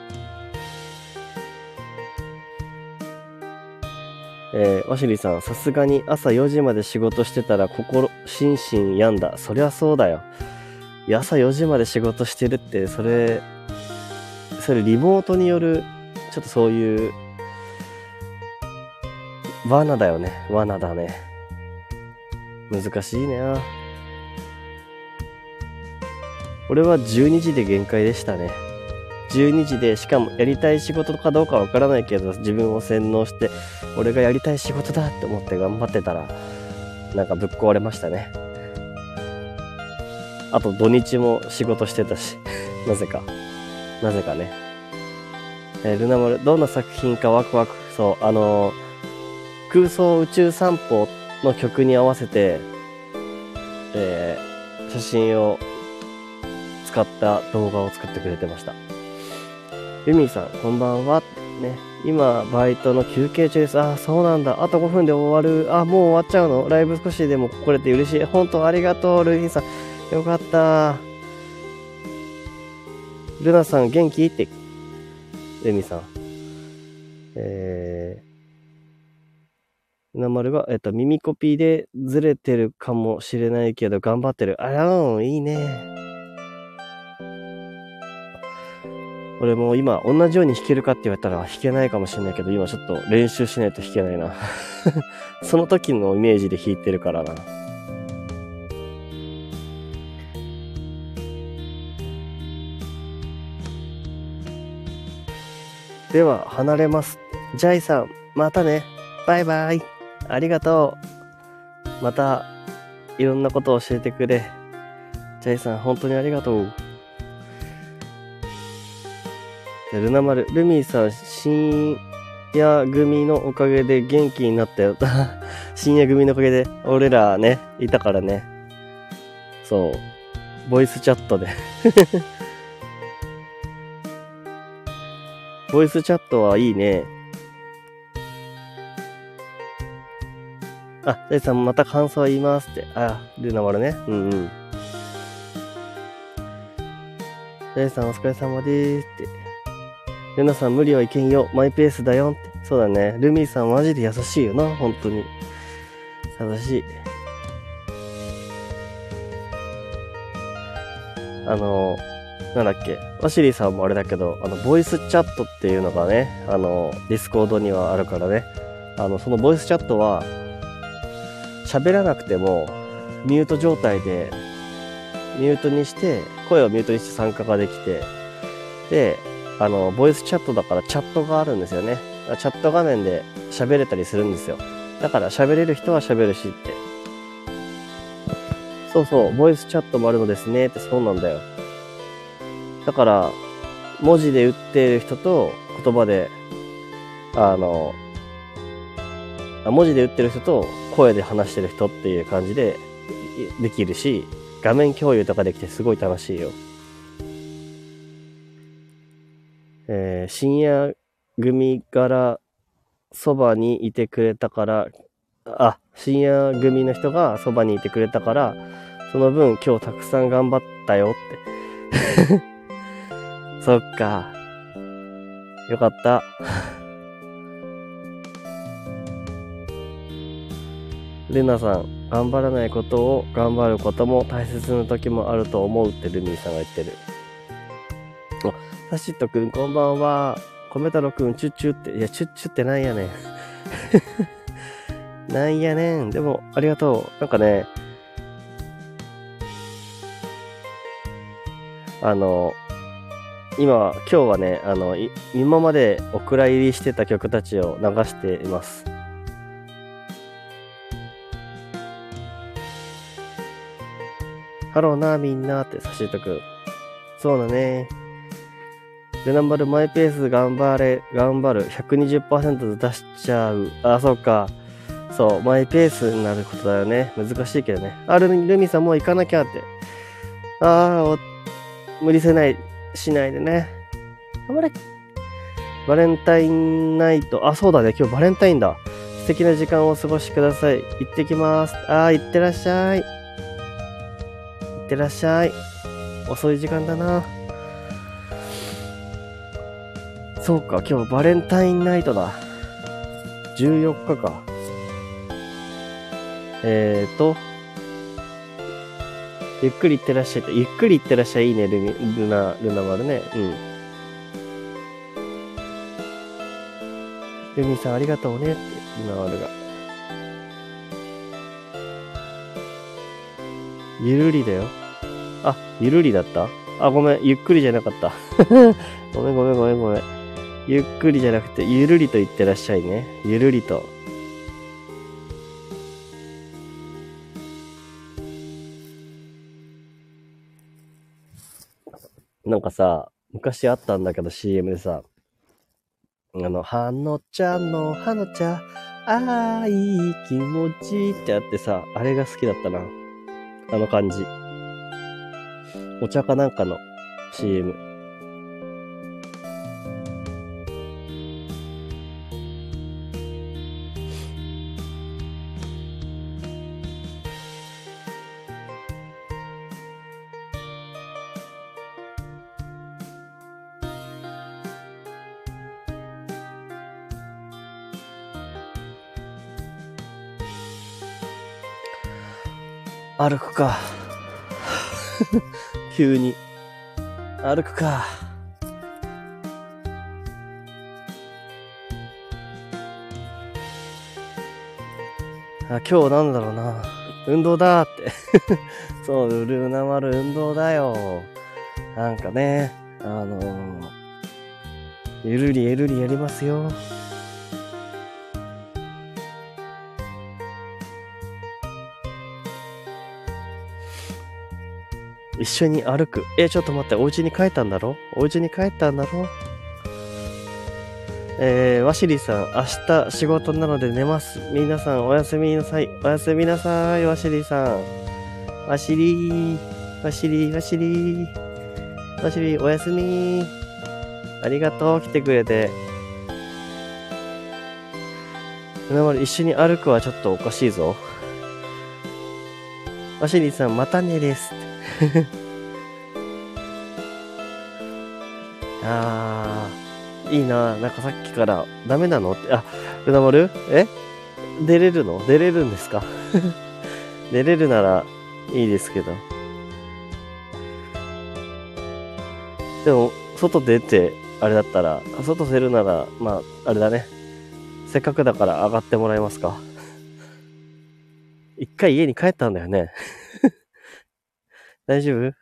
えー、ワシリさん、さすがに朝4時まで仕事してたら心、心身病んだ。そりゃそうだよ。朝4時まで仕事してるって、それ、それリモートによる、ちょっとそういう、罠だよね。罠だね。難しいね俺は12時で限界でしたね。12時で、しかもやりたい仕事かどうかわからないけど、自分を洗脳して、俺がやりたい仕事だって思って頑張ってたら、なんかぶっ壊れましたね。あと土日も仕事してたし、[laughs] なぜか。なぜかね。えー、ルナ丸、どんな作品かワクワク。そう、あのー、空想宇宙散歩の曲に合わせて、えー、写真を使った動画を作ってくれてました。ユミさん、こんばんは。ね、今、バイトの休憩中です。あ、そうなんだ。あと5分で終わる。あ、もう終わっちゃうの？ライブ少しでも来れて嬉しい。本当ありがとう、ルミさん。よかった。ルナさん、元気？って。ルミさん。えー、なまるが、えっと、耳コピーでずれてるかもしれないけど、頑張ってる。あらん、いいね。俺も今、同じように弾けるかって言われたら弾けないかもしれないけど、今ちょっと練習しないと弾けないな。[laughs] その時のイメージで弾いてるからな。では、離れます。ジャイさん、またね。バイバイ。ありがとう。また、いろんなことを教えてくれ。ジャイさん、本当にありがとう。ルナ丸、ルミーさん、深夜組のおかげで元気になったよ。[laughs] 深夜組のおかげで、俺らね、いたからね。そう。ボイスチャットで [laughs] ボイスチャットはいいね。あ、ジャイさんまた感想言いますって。あ、ルナ丸ね。うんうん。ジャイさんお疲れ様でーすって。ルナさん無理はいけんよ。マイペースだよ。そうだね。ルミーさんマジで優しいよな。本当に。優しい。あの、なんだっけ。ワシリーさんもあれだけど、あの、ボイスチャットっていうのがね、あの、ディスコードにはあるからね。あの、そのボイスチャットは、喋らなくても、ミュート状態で、ミュートにして、声をミュートにして参加ができて、で、あの、ボイスチャットだからチャットがあるんですよね。チャット画面で喋れたりするんですよ。だから喋れる人は喋るしって。そうそう、ボイスチャットもあるのですねってそうなんだよ。だから、文字で打っている人と言葉で、あの、文字で打ってる人と声で話してる人っていう感じでできるし、画面共有とかできてすごい楽しいよ。えー、深夜組からそばにいてくれたから、あ、深夜組の人がそばにいてくれたから、その分今日たくさん頑張ったよって。[laughs] そっか。よかった。ルナさん、頑張らないことを頑張ることも大切な時もあると思うってルミーさんが言ってる。あ、サシットくんこんばんは。米太郎くん、チュッチュって。いや、チュッチュってなんやねん。[laughs] なんやねん。でも、ありがとう。なんかね、あの、今、今日はね、あの、今までお蔵入りしてた曲たちを流しています。ハローな、みんなってさしとくん。そうだね。ルナンバルマイペース頑張れ、頑張る。120%で出しちゃう。あ、そうか。そう、マイペースになることだよね。難しいけどね。あ、ルミルミさんもう行かなきゃって。ああ、無理せない、しないでね。頑張れ。バレンタインナイト。あ、そうだね。今日バレンタインだ。素敵な時間をお過ごしください。行ってきます。ああ、行ってらっしゃい。行ってらっしゃい。遅い時間だな。そうか、今日バレンタインナイトだ。14日か。えーと、ゆっくりいってらっしゃい、ゆっくりいってらっしゃい。いいね、ルミ、ルナ、ルナ丸ね。うん。ルミさんありがとうねって、ルナ丸が。ゆるりだよ。あ、ゆるりだった？あ、ごめん。ゆっくりじゃなかった。ごめんごめんごめんごめん。ゆっくりじゃなくて、ゆるりと言ってらっしゃいね。ゆるりと。なんかさ、昔あったんだけど CM でさ、あの、はのちゃんのはのちゃん、ああ、いい気持ちってあってさ、あれが好きだったな。あの感じ。お茶かなんかの CM。歩くか。[laughs] 急に。歩くか。あ、今日なんだろうな。運動だって。[laughs] そう、ルーナ丸運動だよ。なんかね、あのー、ゆるりゆるりやりますよ。一緒に歩く。え、ちょっと待って、お家に帰ったんだろ？お家に帰ったんだろ？えー、ワシリーさん、明日仕事なので寝ます。皆さん、おやすみなさい。おやすみなさい、ワシリーさん。ワシリー、ワシリー、ワシリー。ワシリー、おやすみありがとう、来てくれて。今まで一緒に歩くはちょっとおかしいぞ。ワシリーさん、またねです。[laughs] あー、いいな。なんかさっきからダメなの？って、あ、うなまるえ？出れるの？出れるんですか？[laughs] 出れるならいいですけど。でも、外出て、あれだったら、外出るなら、まあ、あれだね。せっかくだから上がってもらえますか？[laughs] 一回家に帰ったんだよね。大丈夫？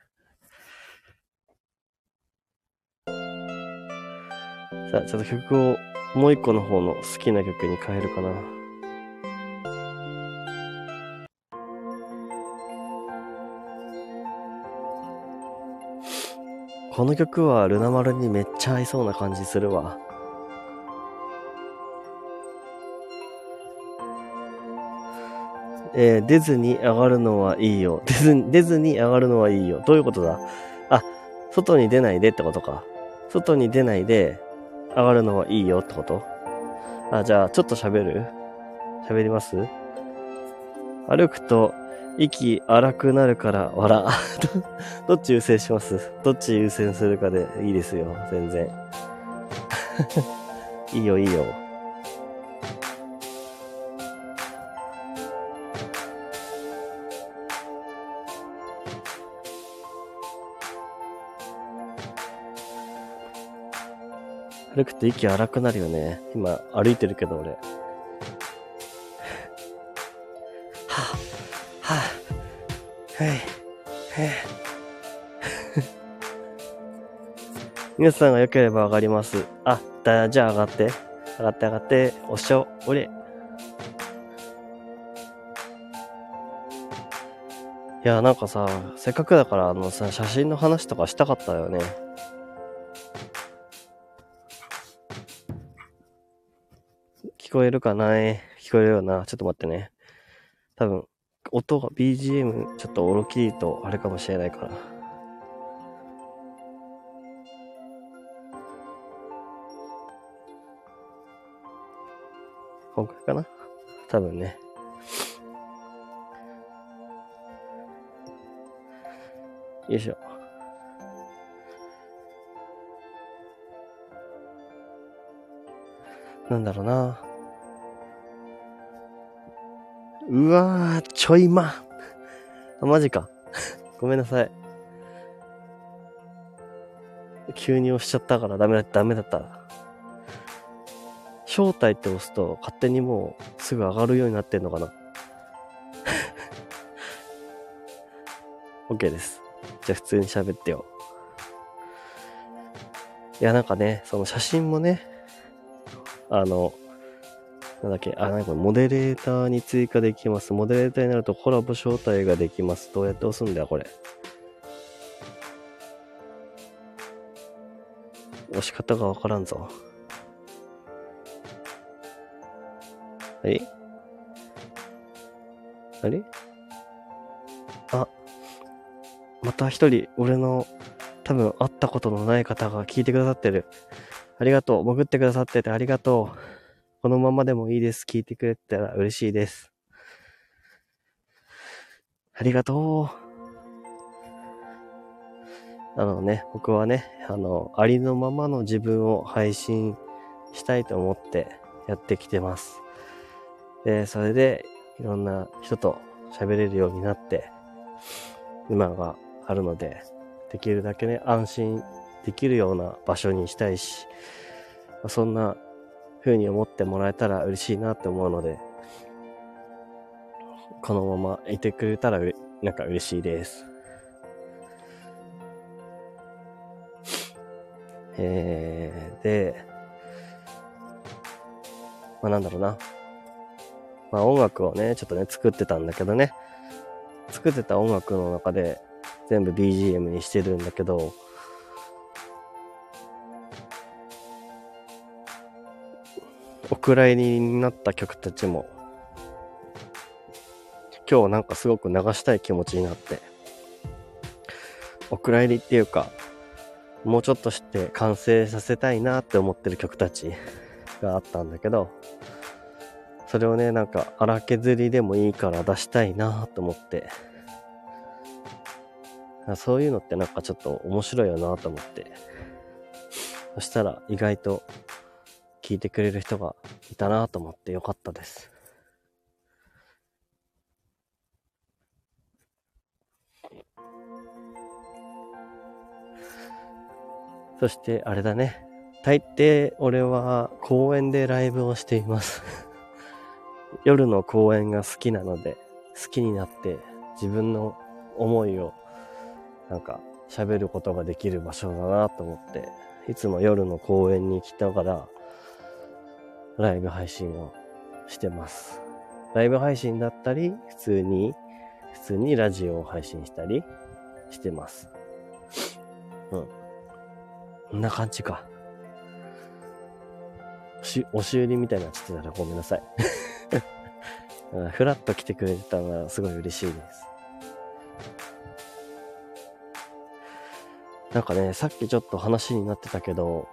さあ、ちょっと曲をもう一個の方の好きな曲に変えるかな。この曲はルナ丸にめっちゃ合いそうな感じするわ。えー、出ずに上がるのはいいよ。出ず出ずに上がるのはいいよ。どういうことだ？あ、外に出ないでってことか。外に出ないで上がるのはいいよってこと？あ、じゃあ、ちょっと喋る？喋ります？歩くと息荒くなるから笑。[laughs] どっち優先します？どっち優先するかでいいですよ。全然。[laughs] いいよ、いいよ。歩くと息荒くなるよね。今、歩いてるけど、俺。はぁ、はぁ、はい、はい。[laughs] 皆さんが良ければ上がります。あ、だ、じゃあ上がって。上がって上がって、おっしょ、おれ。いや、なんかさ、せっかくだから、あのさ、写真の話とかしたかったよね。こえるかな聞こえるよな。ちょっと待ってね。多分、音が BGM ちょっと大きいとあれかもしれないから。こんくらいかな？多分ね。よいしょ。なんだろうな。うわー、ちょいま。あ、マジか。ごめんなさい。急に押しちゃったからダメだ、ダメだった。招待って押すと勝手にもうすぐ上がるようになってんのかな ?OK です。じゃあ普通に喋ってよ。いや、なんかね、その写真もね、あの、なんだっけ、あ、なにこれ、モデレーターに追加できます。モデレーターになるとコラボ招待ができます。どうやって押すんだよ、これ。押し方がわからんぞ。えあれ？あ、また一人、俺の多分会ったことのない方が聞いてくださってる。ありがとう。潜ってくださっててありがとう。このままでもいいです。聞いてくれたら嬉しいです。ありがとう。あのね、僕はね、あの、ありのままの自分を配信したいと思ってやってきてます。で、それで、いろんな人と喋れるようになって、今があるので、できるだけね、安心できるような場所にしたいし、そんな風に思ってもらえたら嬉しいなって思うので、このままいてくれたらなんか嬉しいです。えー、で、まあなんだろうな。まあ音楽をね、ちょっとね、作ってたんだけどね。作ってた音楽の中で全部 BGM にしてるんだけど、お蔵入りになった曲たちも、今日なんかすごく流したい気持ちになって、お蔵入りっていうか、もうちょっとして完成させたいなって思ってる曲たちがあったんだけど、それをね、なんか荒削りでもいいから出したいなと思って、そういうのってなんかちょっと面白いよなと思って、そしたら意外と聞いてくれる人がいたなと思ってよかったです。そしてあれだね。大抵俺は公園でライブをしています [laughs] 夜の公園が好きなので、好きになって自分の思いをなんか喋ることができる場所だなと思って、いつも夜の公園に来ながらライブ配信をしてます。ライブ配信だったり、普通に、普通にラジオを配信したりしてます。うん。こんな感じか。し、押し売りみたいになっちゃってたらごめんなさい。[laughs] うんフラッと来てくれてたのはすごい嬉しいです。なんかね、さっきちょっと話になってたけど、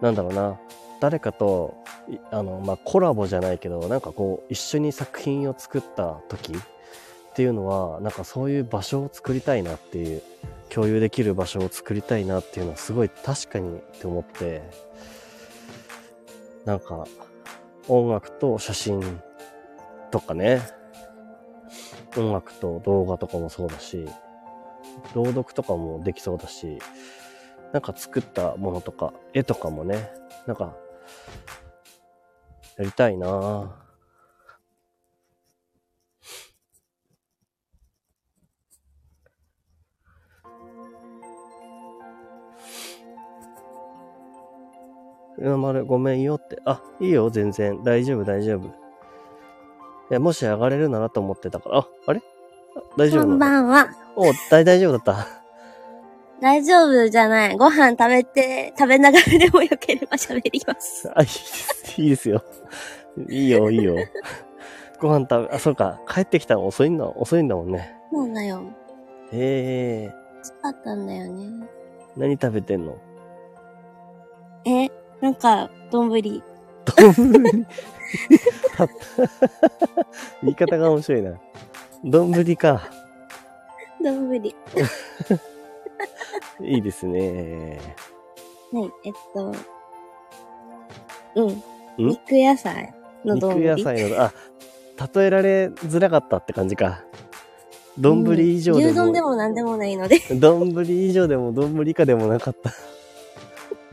なんだろうな、誰かと、あの、まあ、コラボじゃないけど、なんかこう、一緒に作品を作った時っていうのは、なんかそういう場所を作りたいなっていう、共有できる場所を作りたいなっていうのはすごい確かにって思って、なんか、音楽と写真とかね、音楽と動画とかもそうだし、朗読とかもできそうだし、なんか作ったものとか、絵とかもね、なんか、やりたいなぁ。うまるごめんよって。あ、いいよ、全然。大丈夫、大丈夫。いや、もし上がれるならと思ってたから。あ、あれ？あ大丈夫こんばんは。お、大大丈夫だった。大丈夫じゃない。ご飯食べて、食べながらでもよければ喋ります。[laughs] あ、いいです。いいですよ。いいよ、いいよ。ご飯食べ、あ、そうか。帰ってきたの遅いんだ、遅いんだもんね。そうだよ。へえ、暑かったんだよね。何食べてんの？え、なんか、丼。丼？[laughs] た [laughs] 言い方が面白いな。丼か。丼。はい、いいですね。えっと、うん。肉野菜の肉丼。野菜の、あ、例えられづらかったって感じか。丼以上でも。牛丼でも何でもないので。丼以上でも丼以下でもなかった。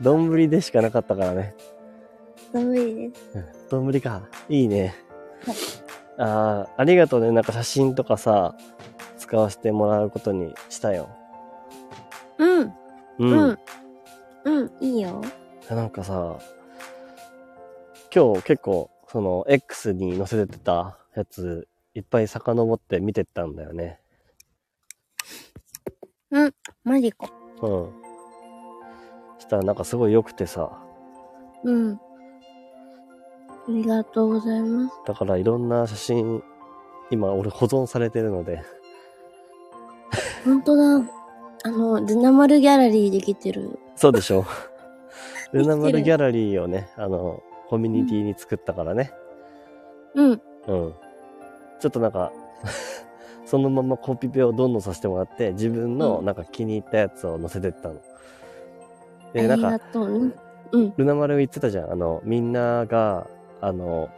丼でしかなかったからね。丼です。うん丼か。いいねはい。ああ、ありがとうね。なんか写真とかさ、使わせてもらうことにしたよ。うん。う。うんん。うん、いいよ。なんかさ、今日結構、その、X に載せてたやつ、いっぱい遡って見てったんだよね。マジか。うん。したらなんかすごい良くてさ、うん。ありがとうございます。だからいろんな写真、今俺保存されてるので、ほんとだ。あの、ルナ丸ギャラリーできてる。そうでしょ [laughs] ル生きてるナマルギャラリーをね、あの、コミュニティに作ったからね。うん。うん。ちょっとなんか、[laughs] そのままコピペをどんどんさせてもらって、自分のうんなんか気に入ったやつを載せてったの。あで、なんか。うん。ルナマル言ってたじゃん。あの、みんなが、あの、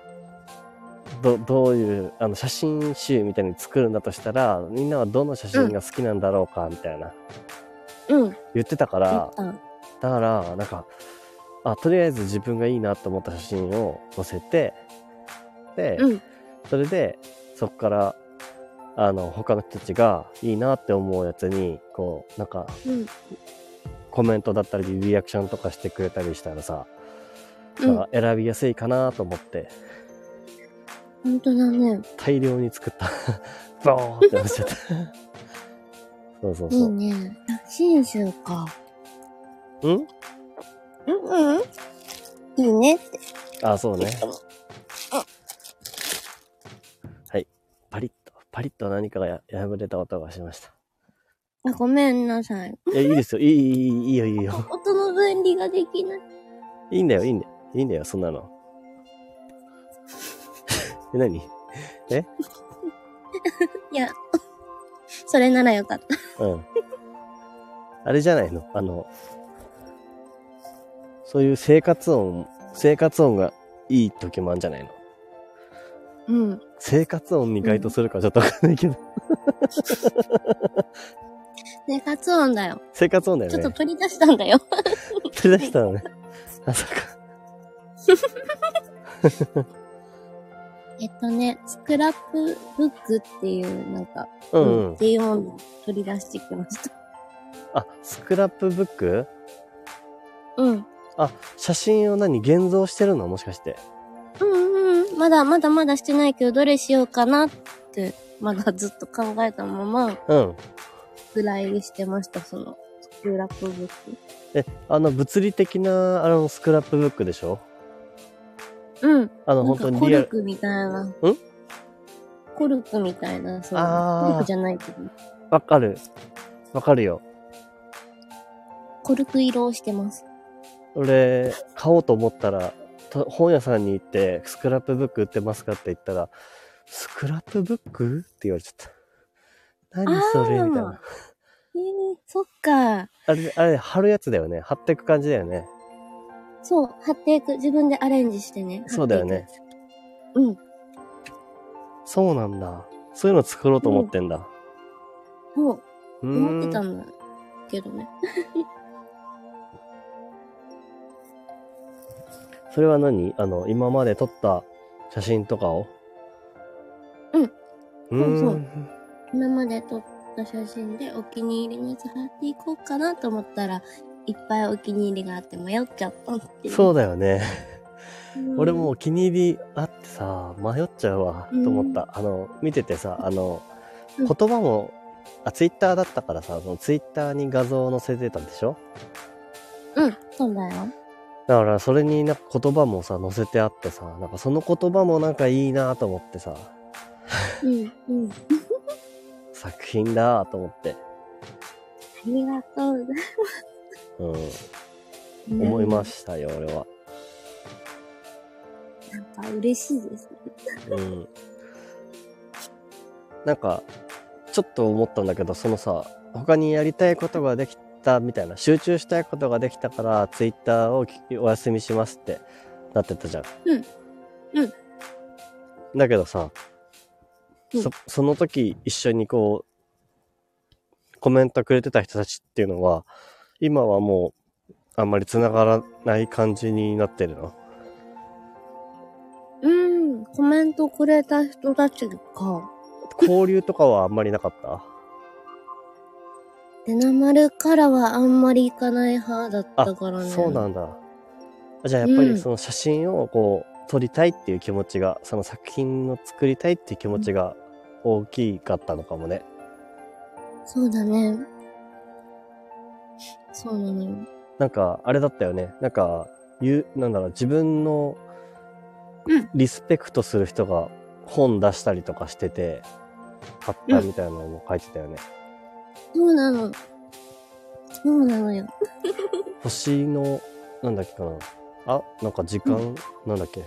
ど、どういう、あの、写真集みたいに作るんだとしたら、みんなはどの写真が好きなんだろうか、みたいな。うん。言ってたかやらっ、た。だから、なんか、あ、とりあえず自分がいいなと思った写真を載せて、で、うん。それで、そこから、あの、他の人たちがいいなって思うやつに、こう、なんか、うん。コメントだったり、リアクションとかしてくれたりしたらさ、うん選びやすいかなと思って、ほんとだね。大量に作った。[laughs] ボーンってなっちゃった。そうそういいそう。ね。写真集か。ん？うんうん。いいねって。あ、そうね。はい。パリッと、パリッと何かがや破れた音がしました。あ、ごめんなさい。いや、いいですよ。いい、いい、いいいいよ、いいよ。[laughs] 音の分離ができない。いいんだよ、いいんだよ。いいんだよ、そんなの。え、何？[laughs] いや、それならよかった。うん。あれじゃないの？あの、そういう生活音、生活音がいい時もあるんじゃないの？うん。生活音に該当するかちょっとわかんないけど。生活音だよ。生活音だよちょっとね。取り出したんだよ。取り出したのね。あ、そっか。[laughs] えっとね、スクラップブックっていう、なんか、うんうん。っていうものを取り出してきました。あ、スクラップブック？うん。あ、写真を何現像してるの？もしかして。うんうん。まだまだまだしてないけど、どれしようかなって、まだずっと考えたまま、うん。ぐらいにしてました、その、スクラップブック。え、あの、物理的な、あの、スクラップブックでしょ？うん。あの、本当にリアル。かコルクみたいな。ん？コルクみたいな、そう。コルクじゃないけど。わかる。わかるよ。コルク色をしてます。俺、買おうと思ったら、と本屋さんに行って、スクラップブック売ってますかって言ったら、スクラップブック？って言われちゃった。何それ？みたいな。えー、そっか。あれ、あれ、貼るやつだよね。貼ってく感じだよね。そう、貼っていく。自分でアレンジしてね。そうだよね。うん。そうなんだ。そういうの作ろうと思ってんだ。そう、う。思ってたんだけどね。[laughs] それは何？あの、今まで撮った写真とかを？うん。う。そうそう今まで撮った写真でお気に入りのやつ貼っていこうかなと思ったら、いっぱいお気に入りがあって迷っちゃったっていう。そうだよね。うん俺もお気に入りあってさ、迷っちゃうわ、うんと思った。あの、見ててさ、あの、うん言葉も、あ、ツイッターだったからさ、そのツイッターに画像を載せてたんでしょ？うん、そうだよ。だから、それになんか言葉もさ、載せてあってさ、なんかその言葉もなんかいいなと思ってさ、うん、うん。[laughs] 作品だと思って、ありがとうございうん。思いましたよ、俺は。なんか嬉しいですね。うん。なんか、ちょっと思ったんだけど、そのさ、他にやりたいことができたみたいな、集中したいことができたから、ツイッターをきお休みしますってなってたじゃん。うんうん。だけどさ、うんそ、その時一緒にこう、コメントくれてた人たちっていうのは、今はもう、あんまり繋がらない感じになってるの？うん、コメントくれた人たちか。交流とかはあんまりなかった？デナマルからはあんまり行かない派だったからね。そうなんだ。あじゃあやっぱりうんその写真をこう撮りたいっていう気持ちが、その作品を作りたいっていう気持ちが大きかったのかもね。そうだね。そうなのよ。なんかあれだったよね。なんか、言う、なんだろう、自分のうんリスペクトする人が本出したりとかしてて、買ったみたいなのも書いてたよね。そうなの。そうなのよ。[laughs] 星の、なんだっけかな。あ、なんか時間、なんだっけ。うん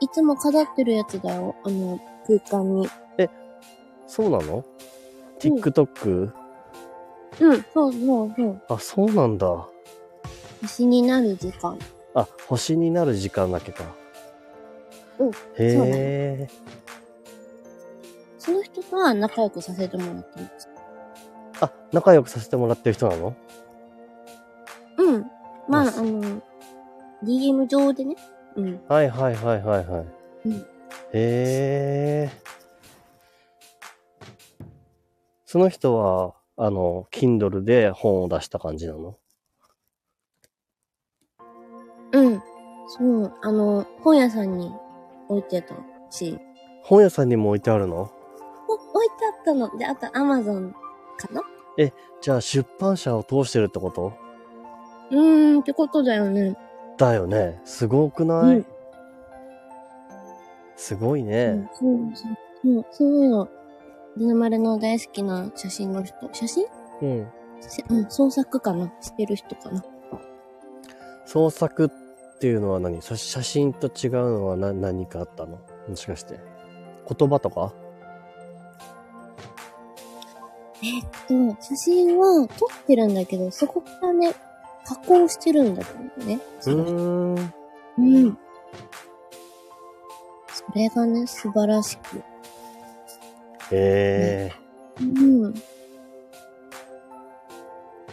いつも飾ってるやつだよ。あの、空間に。そうなの ?TikTok? うん、そうそうそう。あ、そうなんだ。星になる時間。あ、星になる時間だけか。うんへえ。その人とは仲良くさせてもらってます。あ、仲良くさせてもらってる人なの？うん。まあ、あの、DM 上でね。うん。はいはいはいはいはい。うんへえ。その人は、あの、Kindle で本を出した感じなの？うん。そう、あの、本屋さんに置いてたし、本屋さんにも置いてあるの？お置いてあったの。で、あと Amazon かな？じゃあ出版社を通してるってこと？うーん、ってことだよね。だよね。すごくない、うんすごいうんね。そうそう。そう、そうよ。デナマルの大好きな写真の人。写真？うん。せうん、創作かな？してる人かな？創作っていうのは何？写写真と違うのは何何かあったの？もしかして。言葉とか？えっと、写真は撮ってるんだけど、そこからね、加工してるんだけどね。うその人ーん。うん。それがね、素晴らしく。ええうん。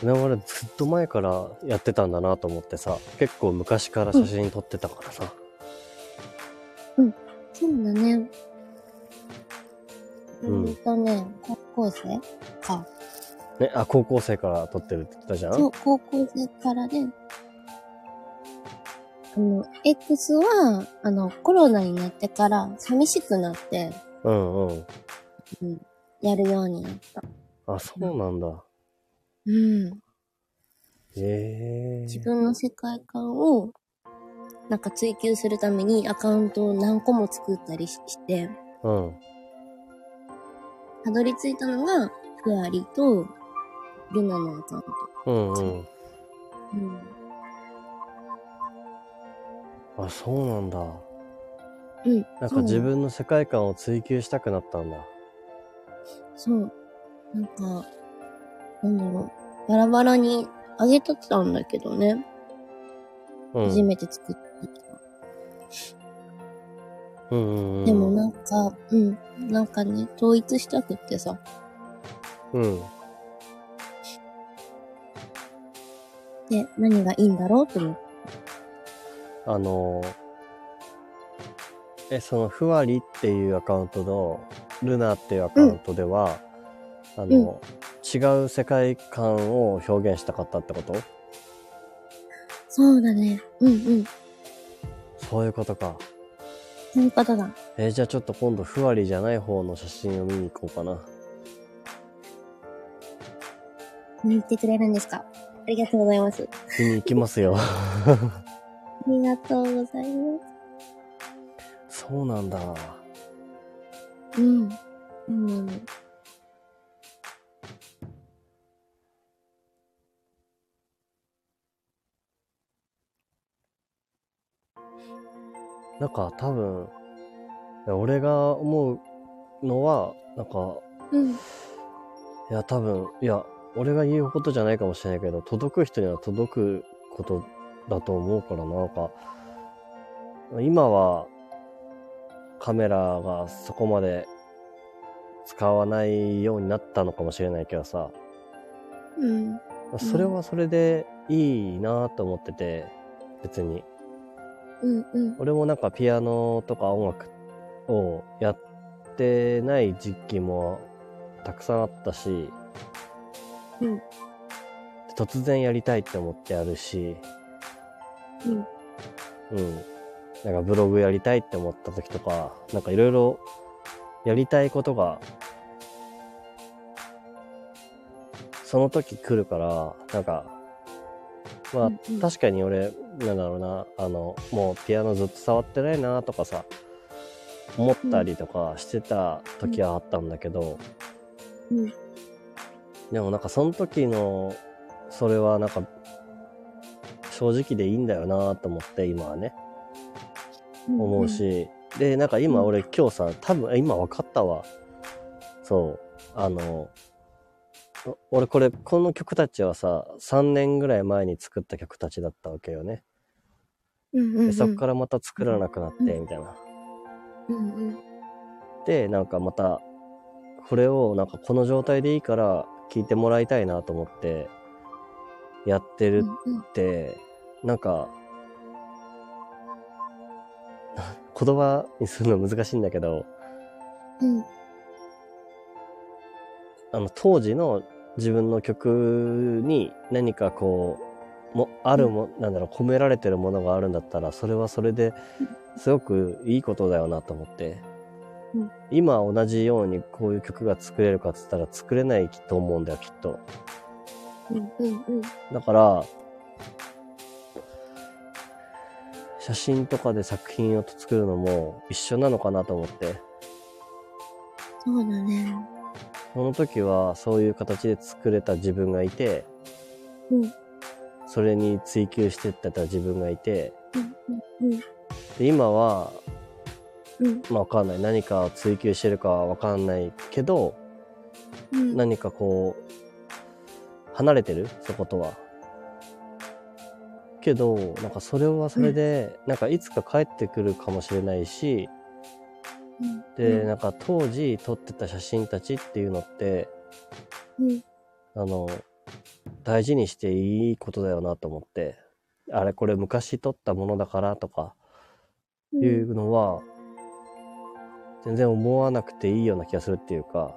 今までずっと前からやってたんだなと思ってさ、結構昔から写真撮ってたからさ。そうだね。ううんとね、高校生か。ね、あ、高校生から撮ってるって言ったじゃん？そう、高校生からで、あの、X は、あの、コロナになってから寂しくなって、うんうん。うん、やるようになった。あ、そうなんだ。うん。ええ自分の世界観を、なんか追求するためにアカウントを何個も作ったりしして、うん。たどり着いたのが、フワリと、ルナのアカウント。うんうん。うん。あ、そうなんだ。うん。なんか自分の世界観を追求したくなったんだ。そう。なんか、なんだろう。バラバラにあげとったんだけどね。うん。初めて作った時は。うんうんうん。でもなんか、うん。なんかね、統一したくってさ。うん。で、何がいいんだろうと思って。あのー、え、その、ふわりっていうアカウントの、ルナっていうアカウントでは、あの、違う世界観を表現したかったってこと？そうだね。うんうん。そういうことか。そういうことだ。えーじゃあちょっと今度、ふわりじゃない方の写真を見に行こうかな。見に行ってくれるんですか？ありがとうございます。見に行きますよ。[laughs] ありがとうございまそうなんだ。す。うん。うんなんか多分、いや俺が思うのは、なんか、うん。いや多分、いや、俺が言うことじゃないかもしれないけど、届く人には届くことだと思うからな、なんか、今はカメラがそこまで使わないようになったのかもしれないけどさ、うん。それはそれでいいなと思ってて、別に。うんうん。俺もなんかピアノとか音楽をやってない時期もたくさんあったし、うん突然やりたいって思ってやるし、うん。うん。なんかブログやりたいって思った時とか、なんかいろいろやりたいことが、その時来るから、なんか、まあ確かに俺、なんだろうな、あの、もうピアノずっと触ってないなとかさ、思ったりとかしてた時はあったんだけど、うん。でもなんかその時の、それはなんか、正直でいいんだよなと思って今はね、思うし、で、なんか今俺今日さ、多分、今分かったわ。そう。あの、お俺これ、この曲たちはさ、3年ぐらい前に作った曲たちだったわけよね。うんうんうん。で、そっからまた作らなくなって、うんみたいな。うんうん。で、なんかまた、これをなんかこの状態でいいから聴いてもらいたいなと思って、やってるうんうん。って、なんか、言葉にするの難しいんだけど、うん。あの、当時の自分の曲に何かこう、も、あるも、なんだろう、込められてるものがあるんだったら、それはそれですごくいいことだよなと思って。うん今同じようにこういう曲が作れるかっつったら作れないと思うんだよ、きっと。うんうんうん。だから、写真とかで作品を作るのも一緒なのかなと思って。そうだね。その時はそういう形で作れた自分がいて、うん。それに追求してってた自分がいて、うんうんで今は、うん。まあわかんない。何かを追求してるかはわかんないけど、うん。何かこう、離れてる？そことは。けど、なんかそれはそれで、なんかいつか帰ってくるかもしれないし、うん。で、なんか当時撮ってた写真たちっていうのって、うん。あの、大事にしていいことだよなと思って、あれこれ昔撮ったものだからとかうん。いうのは、全然思わなくていいような気がするっていうか、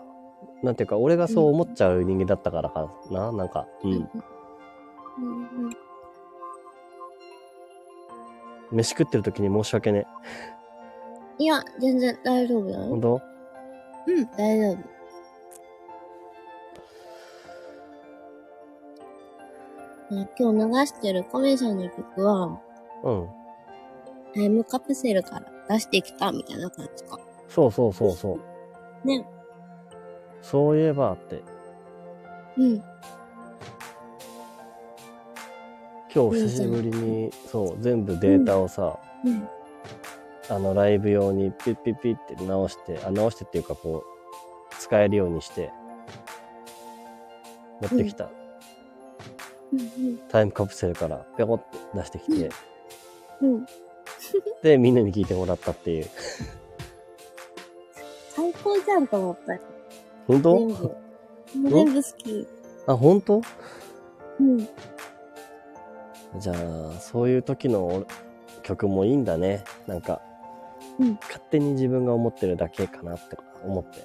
なんていうか、俺がそう思っちゃう人間だったからかな、なんか、うん。飯食ってる時に申し訳ねいや、全然大丈夫だえ。よ。本当？うん、大丈夫。ね今日流してるコメさんの曲は、うん。タイムカプセルから出してきたみたいな感じか。そうそうそうそう。ね。そういえばって、うん。今日久しぶりに、そう、全部データをさ、うん。あの、ライブ用にピッピッピッって直して、あ、直してっていうかこう、使えるようにして、持ってきたうん。タイムカプセルからペコって出してきて、うん。で、みんなに聞いてもらったっていう。[laughs] 最高じゃんと思ったよ。本当？全部。全部好き。あ、本当？うん。じゃあ、そういう時の曲もいいんだね。なんか、うん勝手に自分が思ってるだけかなって思って。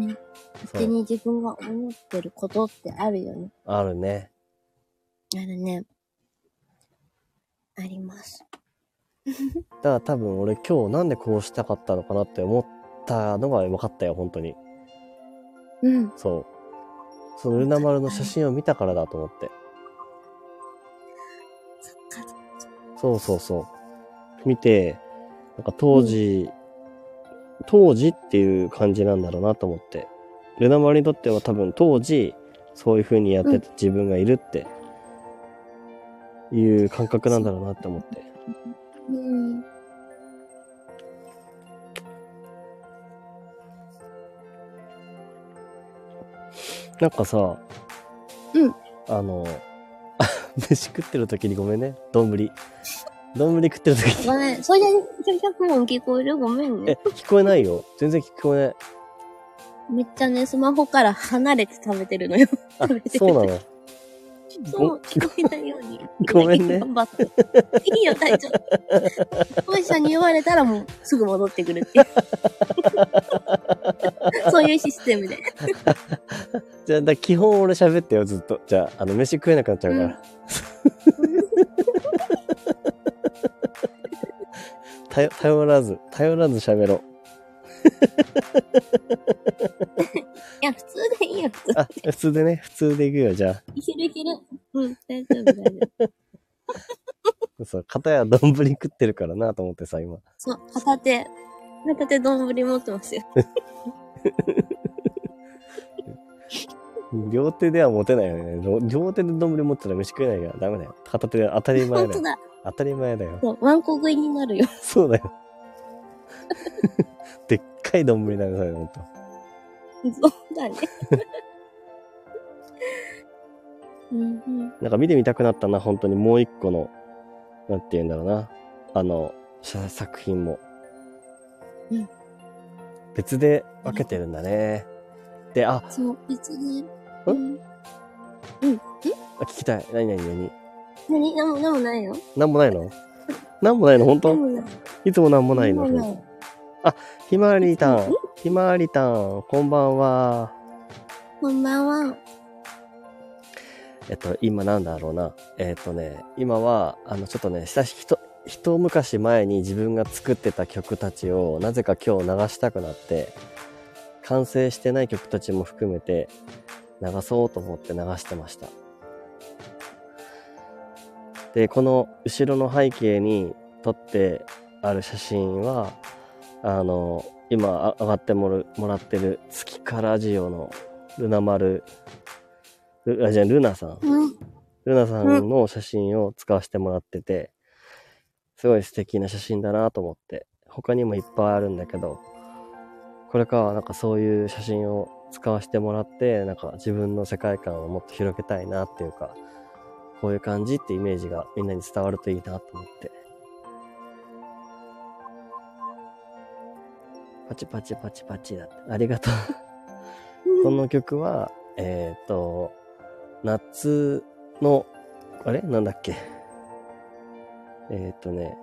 ね。勝手に自分が思ってることってあるよね。あるね。あるね。あります。[laughs] だから多分俺今日なんでこうしたかったのかなって思ったのが分かったよ、本当に。うん。そう。そのルナ丸の写真を見たからだと思って。そ。うそうそう。見て、なんか当時、当時っていう感じなんだろうなと思って。ルナ丸にとっては多分当時、そういう風にやってた自分がいるって、いう感覚なんだろうなって思って。うん。なんかさ、うん。あの、[laughs] 飯食ってる時にごめんね。丼。丼食ってる時に。ごめん。それで、それ100音聞こえる？ごめんえね。、聞こえないよ。全然聞こえない。めっちゃね、スマホから離れて食べてるのよ。あ食べて、るそうなの。そう、聞こえないように。ごめんね。頑張って。いいよ、大丈夫。お医者に言われたらもうすぐ戻ってくるっていう。そういうシステムで。じゃあ、だ基本俺喋ってよ、ずっと。じゃあ、あの、飯食えなくなっちゃうから。頼頼らず、頼らず喋ろう。[laughs] いや、普通でいいよ、普通。あ、普通でね、普通でいくよ、じゃあ。いけるいける。うん、大丈夫、大丈夫。[laughs] そう、片や丼食ってるからなと思ってさ、今。そう、片手、片手丼持ってますよ。[laughs] 両手では持てないよね。両両手で丼持ってたら飯食えないからダメだよ。片手で当たり前だよ。本当だ。当たり前だよ。そう、ワンコ食いになるよ。そうだよ。かい丼だよ、それ、ほんと。そうだね。[laughs] うんうん。なんか見てみたくなったな、本当にもう一個の、なんて言うんだろうな。あの、写作品も。うん別で分けてるんだね。で、あ、そう、別に。うん？あ聞きたい。何何何？何？なんも、なんもないよ。なんもないのなんもないの本当。いつもなんもないのなんもない。ひまわりたうんん。ひまわりたん。こんばんは。こんばんは。えっと、今なんだろうな。えっとね、今は、あの、ちょっとね、久し、ひと、一昔前に自分が作ってた曲たちを、なぜか今日流したくなって、完成してない曲たちも含めて、流そうと思って流してました。で、この後ろの背景に撮ってある写真は、あの、今あ上がってもらもらってる月からジオのルナ丸、ルあ、じゃあルナさん。うん。ルナさんの写真を使わせてもらってて、すごい素敵な写真だなと思って、他にもいっぱいあるんだけど、これからはなんかそういう写真を使わせてもらって、なんか自分の世界観をもっと広げたいなっていうか、こういう感じってイメージがみんなに伝わるといいなと思って。パチパチパチパチだって。ありがとう。この曲は、えっ、と、夏の、あれ？なんだっけ？えっ、とね、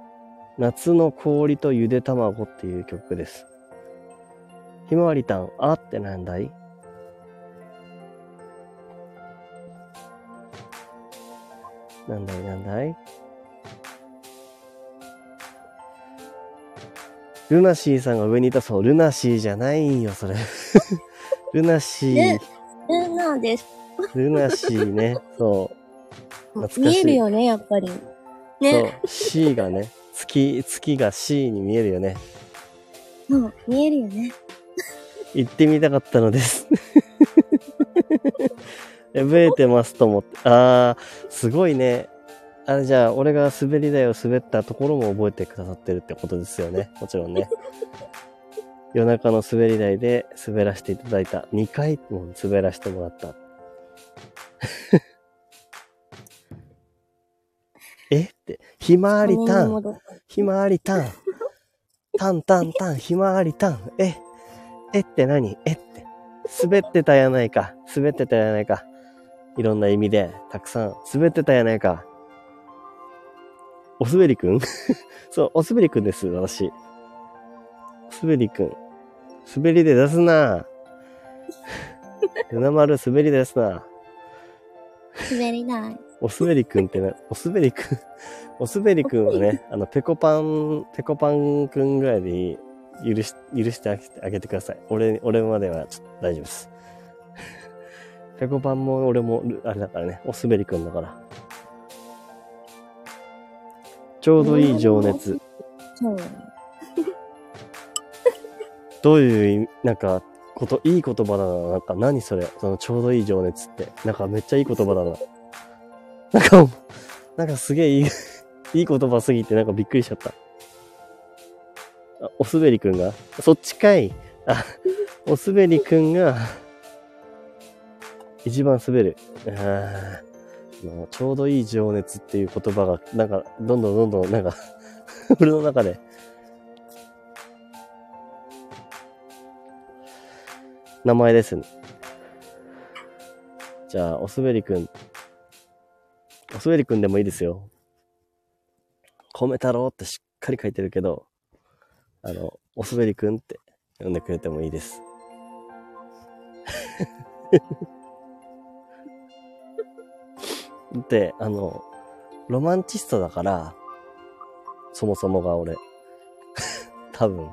夏の氷とゆで卵っていう曲です。ひまわりたん、あってなんだい？なんだいなんだい？ルナシーさんが上にいたそう。ルナシーじゃないよ、それ。[laughs] ルナシーね。ルナです。ルナシーね。そう。懐かしい見えるよね、やっぱり。そうね。。C がね、月、月が C に見えるよね。そう、見えるよね。行ってみたかったのです。覚えてますと思って。あー、すごいね。あれじゃあ、俺が滑り台を滑ったところも覚えてくださってるってことですよね。[laughs] もちろんね。夜中の滑り台で滑らせていただいた。2回も滑らせてもらった。[laughs] え？って、ひまわりたん。戻ったひまわりたん。たんたんたん、ひまわりたん。え、えって何？えって。滑ってたやないか。滑ってたやないか。いろんな意味で、たくさん滑ってたやないか。おすべりくん？[laughs] そう、おすべりくんです、私。おすべりくん。滑りで出すな [laughs] ルナ丸滑りで出すな滑りない。おすべりくんってな、おすべりくん、おすべりくんはね、あの、ペコパン、ペコパンくんぐらいで許し、許してあげてあげてください。俺、俺まではちょっと大丈夫です。[laughs] ペコパンも俺も、あれだからね、おすべりくんだから。ちょうどいい情熱。そう。[laughs] どういう意味、なんか、こと、いい言葉だな。なんか、何それ？その、ちょうどいい情熱って。なんか、めっちゃいい言葉だな。なんか、なんかすげえいい、[laughs] いい言葉すぎて、なんかびっくりしちゃった。あ、おすべりくんが？そっちかい。あ、おすべりくんが、一番滑る。あーもうちょうどいい情熱っていう言葉が、なんか、どんどんどんどん、なんか、[laughs] 俺の中で、名前ですね。じゃあ、おすべりくん。おすべりくんでもいいですよ。米太郎ってしっかり書いてるけど、あの、おすべりくんって呼んでくれてもいいです。で、あの、ロマンチストだから、そもそもが俺。[laughs] 多分。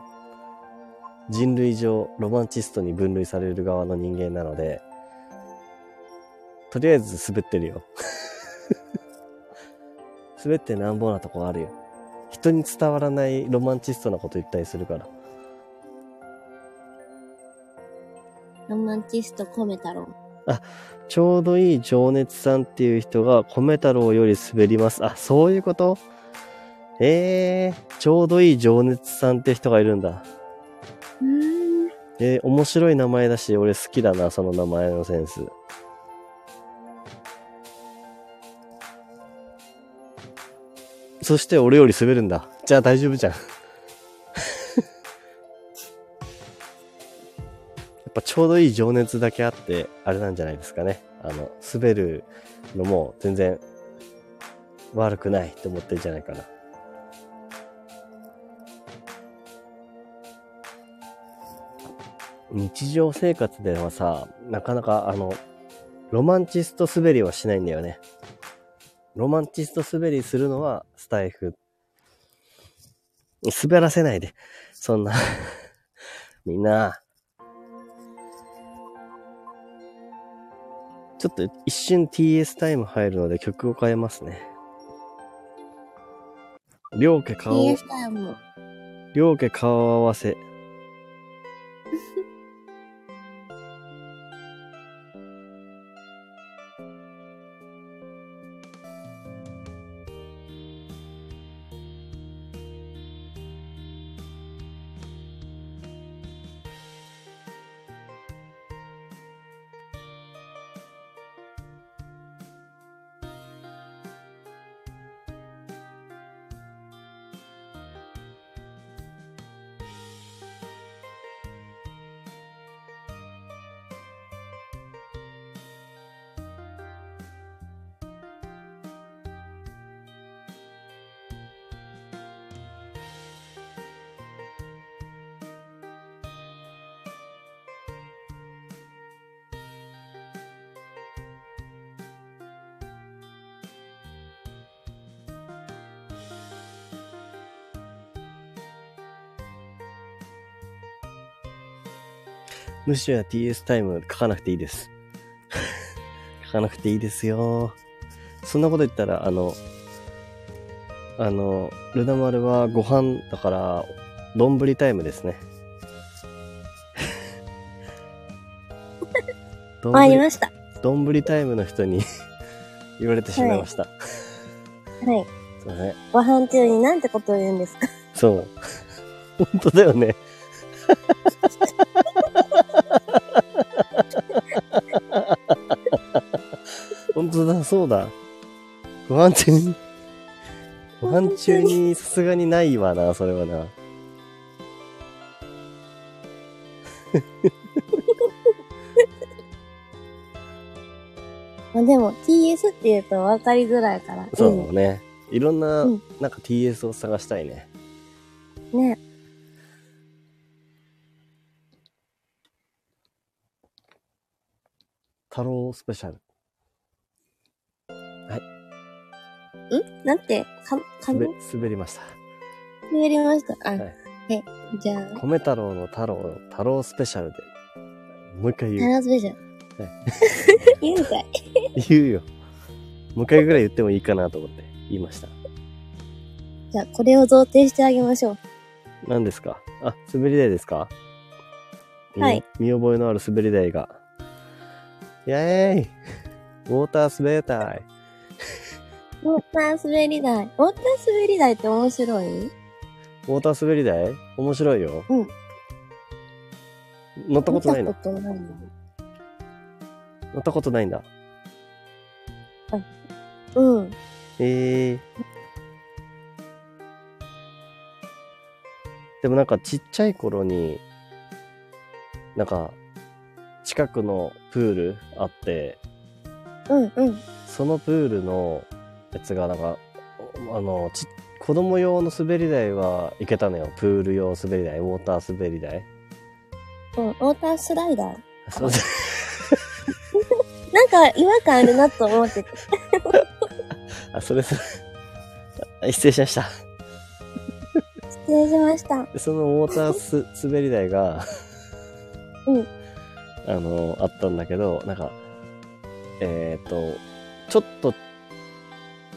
人類上ロマンチストに分類される側の人間なので、とりあえず滑ってるよ。[laughs] 滑ってなんぼなとこあるよ。人に伝わらないロマンチストなこと言ったりするから。ロマンチストコメ太郎。ちょうどいい情熱さんっていう人が米太郎より滑ります。あ、そういうこと？えー、ちょうどいい情熱さんって人がいるんだ。ん。えー、面白い名前だし、俺好きだな、その名前のセンス。そして俺より滑るんだ。じゃあ大丈夫じゃん。っぱちょうどいい情熱だけあって、あれなんじゃないですかね。あの、滑るのも全然悪くないって思ってるんじゃないかな。日常生活ではさ、なかなかあの、ロマンチスト滑りはしないんだよね。ロマンチスト滑りするのはスタイフ。滑らせないで。そんな。[laughs] みんな。ちょっと一瞬 TS タイム入るので曲を変えますね。両家顔、PS タイム。両家顔合わせ。むしろ TS タイム書かなくていいです。[laughs] 書かなくていいですよ。そんなこと言ったら、あの、あの、ルナ丸はご飯だから、丼タイムですね。[laughs] ありました。丼タイムの人に [laughs] 言われてしまいました。はい。すいません。ご飯中になんてことを言うんですか？そう。本当だよね。当だ、そうだ。ご飯中に、ご飯中にさすがにないわな、それはな。[laughs] まあでも TS って言うと分かりづらいから。そうね。いろんな、うんなんか TS を探したいね。うん。ね。太郎スペシャル。ん？なんて、か、か滑の滑りました。滑りました？あ、はいえ、じゃあ、米太郎の太郎、太郎スペシャルで。もう一回タ言う。ラスペシャル？は。[laughs] 言うんかい。[laughs] 言うよ。もう一回ぐらい言ってもいいかなと思って言いました。じゃあ、これを贈呈してあげましょう。何ですか？あ、滑り台ですか？はい。見見覚えのある滑り台が。イェーイウォーター滑り台。ウォーター滑り台。ウォーター滑り台って面白い？ウォーター滑り台？面白いよ。うん。乗ったことない見のたことないの。乗ったことないんだ。うん。ええでもなんかちっちゃい頃に、なんか、近くのプールあって、うんうん。そのプールのやつがなんか、あの、ち、子供用の滑り台は行けたのよ。プール用滑り台、ウォーター滑り台。うん、ウォータースライダー。そう [laughs] なんか違和感あるなと思ってて。[laughs] あ、それそれ。あ [laughs] 失礼しました。失礼しました。でそのウォータース滑り台が、うん。あの、あったんだけど、なんか、えっ、と、ちょっと、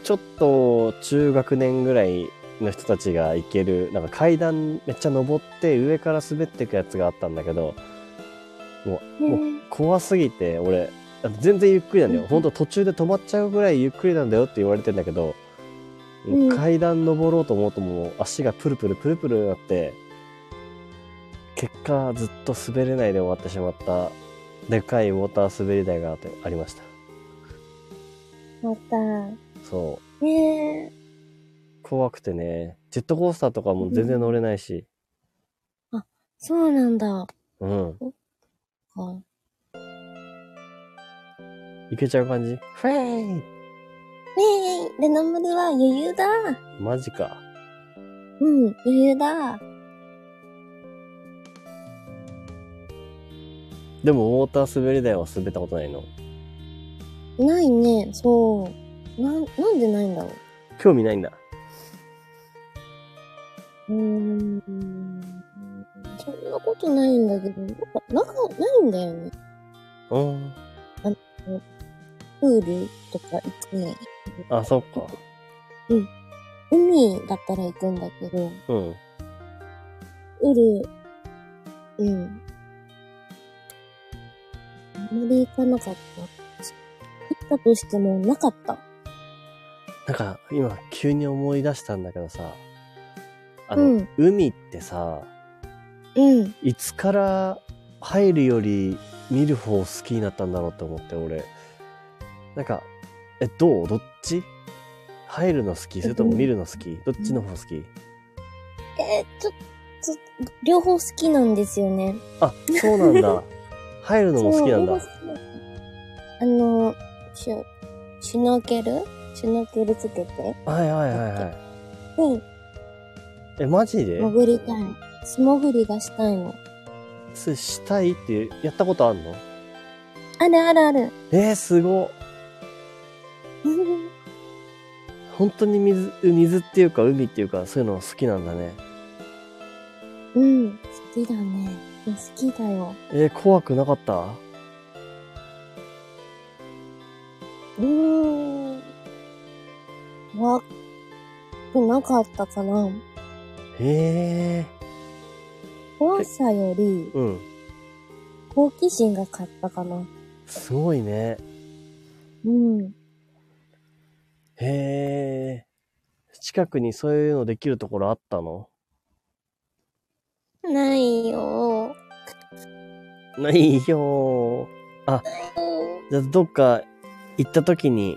ちょっと中学年ぐらいの人たちが行ける、なんか階段めっちゃ登って上から滑っていくやつがあったんだけど、もう、もうね怖すぎて、俺、あ全然ゆっくりなんだよ。うんほんと途中で止まっちゃうぐらいゆっくりなんだよって言われてんだけど、うん階段登ろうと思うともう足がプルプルプルプルなって、結果ずっと滑れないで終わってしまった、でかいウォーター滑り台があってありました。また。そう。ねえ。怖くてね、ジェットコースターとかも全然乗れないし、そうなんだ。うん。かいけちゃう感じ？フェーイねえ、レナムルは余裕だ。マジか。うん、余裕だ。でもウォーター滑り台は滑ったことないの？ないね、そう。なん、なんでないんだろう？興味ないんだ。うーん。そんなことないんだけど、なんか、なんかないんだよね。うん。プールとか行くね。あ、そっか。海だったら行くんだけど、うん。ウル、うん。あまり行かなかった。行ったとしてもなかった。なんか、今、急に思い出したんだけどさ、あの、うん海ってさ、うん。いつから入るより見る方好きになったんだろうって思って、俺。なんか、え、どう？どっち？入るの好き？それとも見るの好き？どっちの方好き？えーちょっと、両方好きなんですよね。あ、そうなんだ。[laughs] 入るのも好きなんだそう。あの、シュ、シュノーケルシュノーケルつけて、はいはいはいはい。で、え、マジで？潜りたい。素潜りがしたいの。それしたいってやったことあんの？あるあるある。えー、すごっ。[laughs] 本当に水、水っていうか海っていうかそういうの好きなんだね。うん、好きだね。好きだよ。えー怖くなかった？うーん。怖くなかったかな。へえ。怖さよりうん。好奇心が勝ったかな。すごいね。うん。へえ。近くにそういうのできるところあったの？ないよ。ないよー。あ、じゃあどっか行った時に、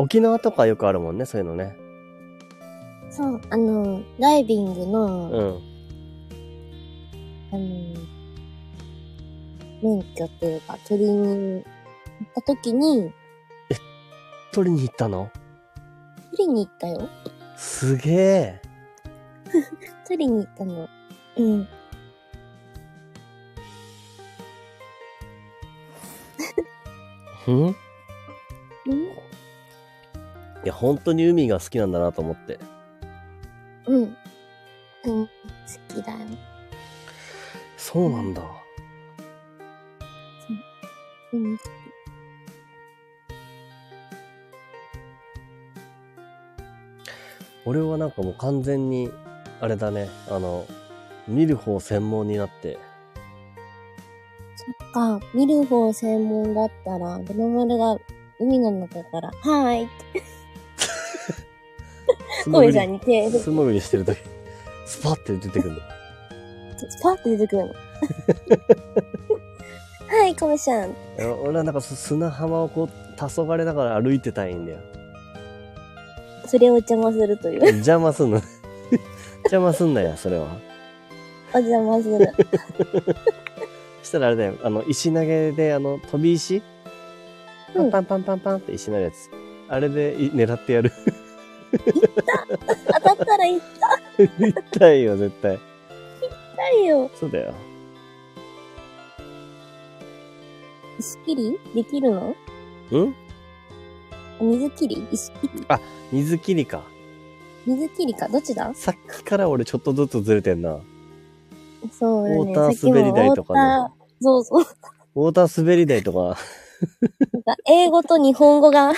沖縄とかよくあるもんね、そういうのね。そう、あの、ダイビングの、うん。あの、免許っていうか、取りに行った時に、取りに行ったの？取りに行ったよ。すげえ。[laughs] 取りに行ったの。うん。ん？うん？いや、本当に海が好きなんだなと思って。うん。うん。好きだよ。そうなんだ。うん。俺はなんかもう完全に、あれだね、あの、見る方専門になって、そっか、見る方専門だったら、ルナ丸が海の中から、はーいって、素潜りコメちゃんに手、素潜りしてる時、スパって出てくるの。スパって出てくるの。[laughs] はい、コメちゃん。俺はなんか砂浜をこう、黄昏ながら歩いてたいんだよ。それを邪魔するという。邪魔すんの。[laughs] 邪魔すんなよ、それは。お邪魔する。[laughs] そしたらあれだよ、あの、石投げで、あの、飛び石？パうんンパンパンパンパンって石投げるやつ。あれでい狙ってやる。当たったら痛痛いよ、絶対。いよ。そうだよ。石切り？できるの？ん？水切り？石切り？水切りか。水切りか？どっちだ？さっきから俺ちょっとずつずれてんな。そうだね。ウォーター滑り台とかねさっきもウォーターそうそう。ウォーター滑り台とか、なんか英語と日本語が、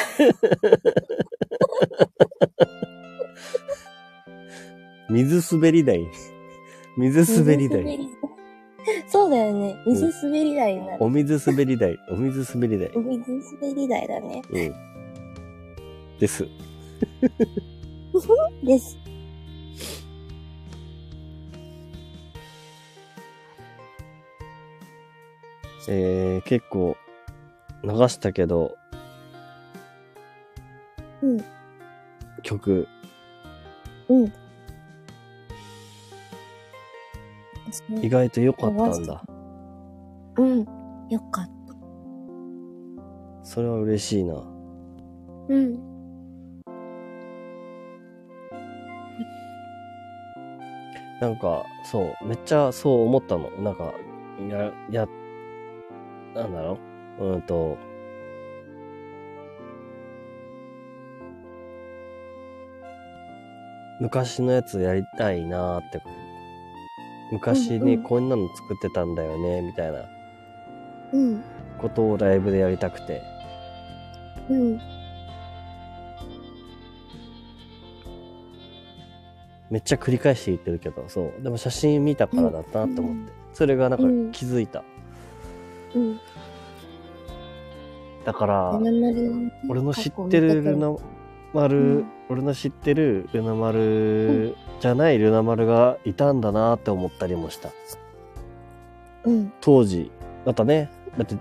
[laughs] 水滑り台。水滑り台。[laughs] そうだよね。水滑り台になる。お水滑り台。お水滑り台。水滑り台だね。うん。です。[laughs] です。えー、結構流したけど、うん。曲、うん。意外と良かったんだ。うん。よかった。それは嬉しいな。うん。なんか、そう、めっちゃそう思ったの。なんか、や、や、なんだろううんと、昔のやつやりたいなーって。昔にうんうんこんなの作ってたんだよね、みたいなうん。ことをライブでやりたくて。うん。めっちゃ繰り返して言ってるけど、そう。でも写真見たからだったなって思って。それがなんかうん気づいた。うん。だから、ルナ丸俺の知ってるルナ丸、うん俺の知ってるルナ丸じゃないルナ丸がいたんだなって思ったりもした。うん。当時。またね、だって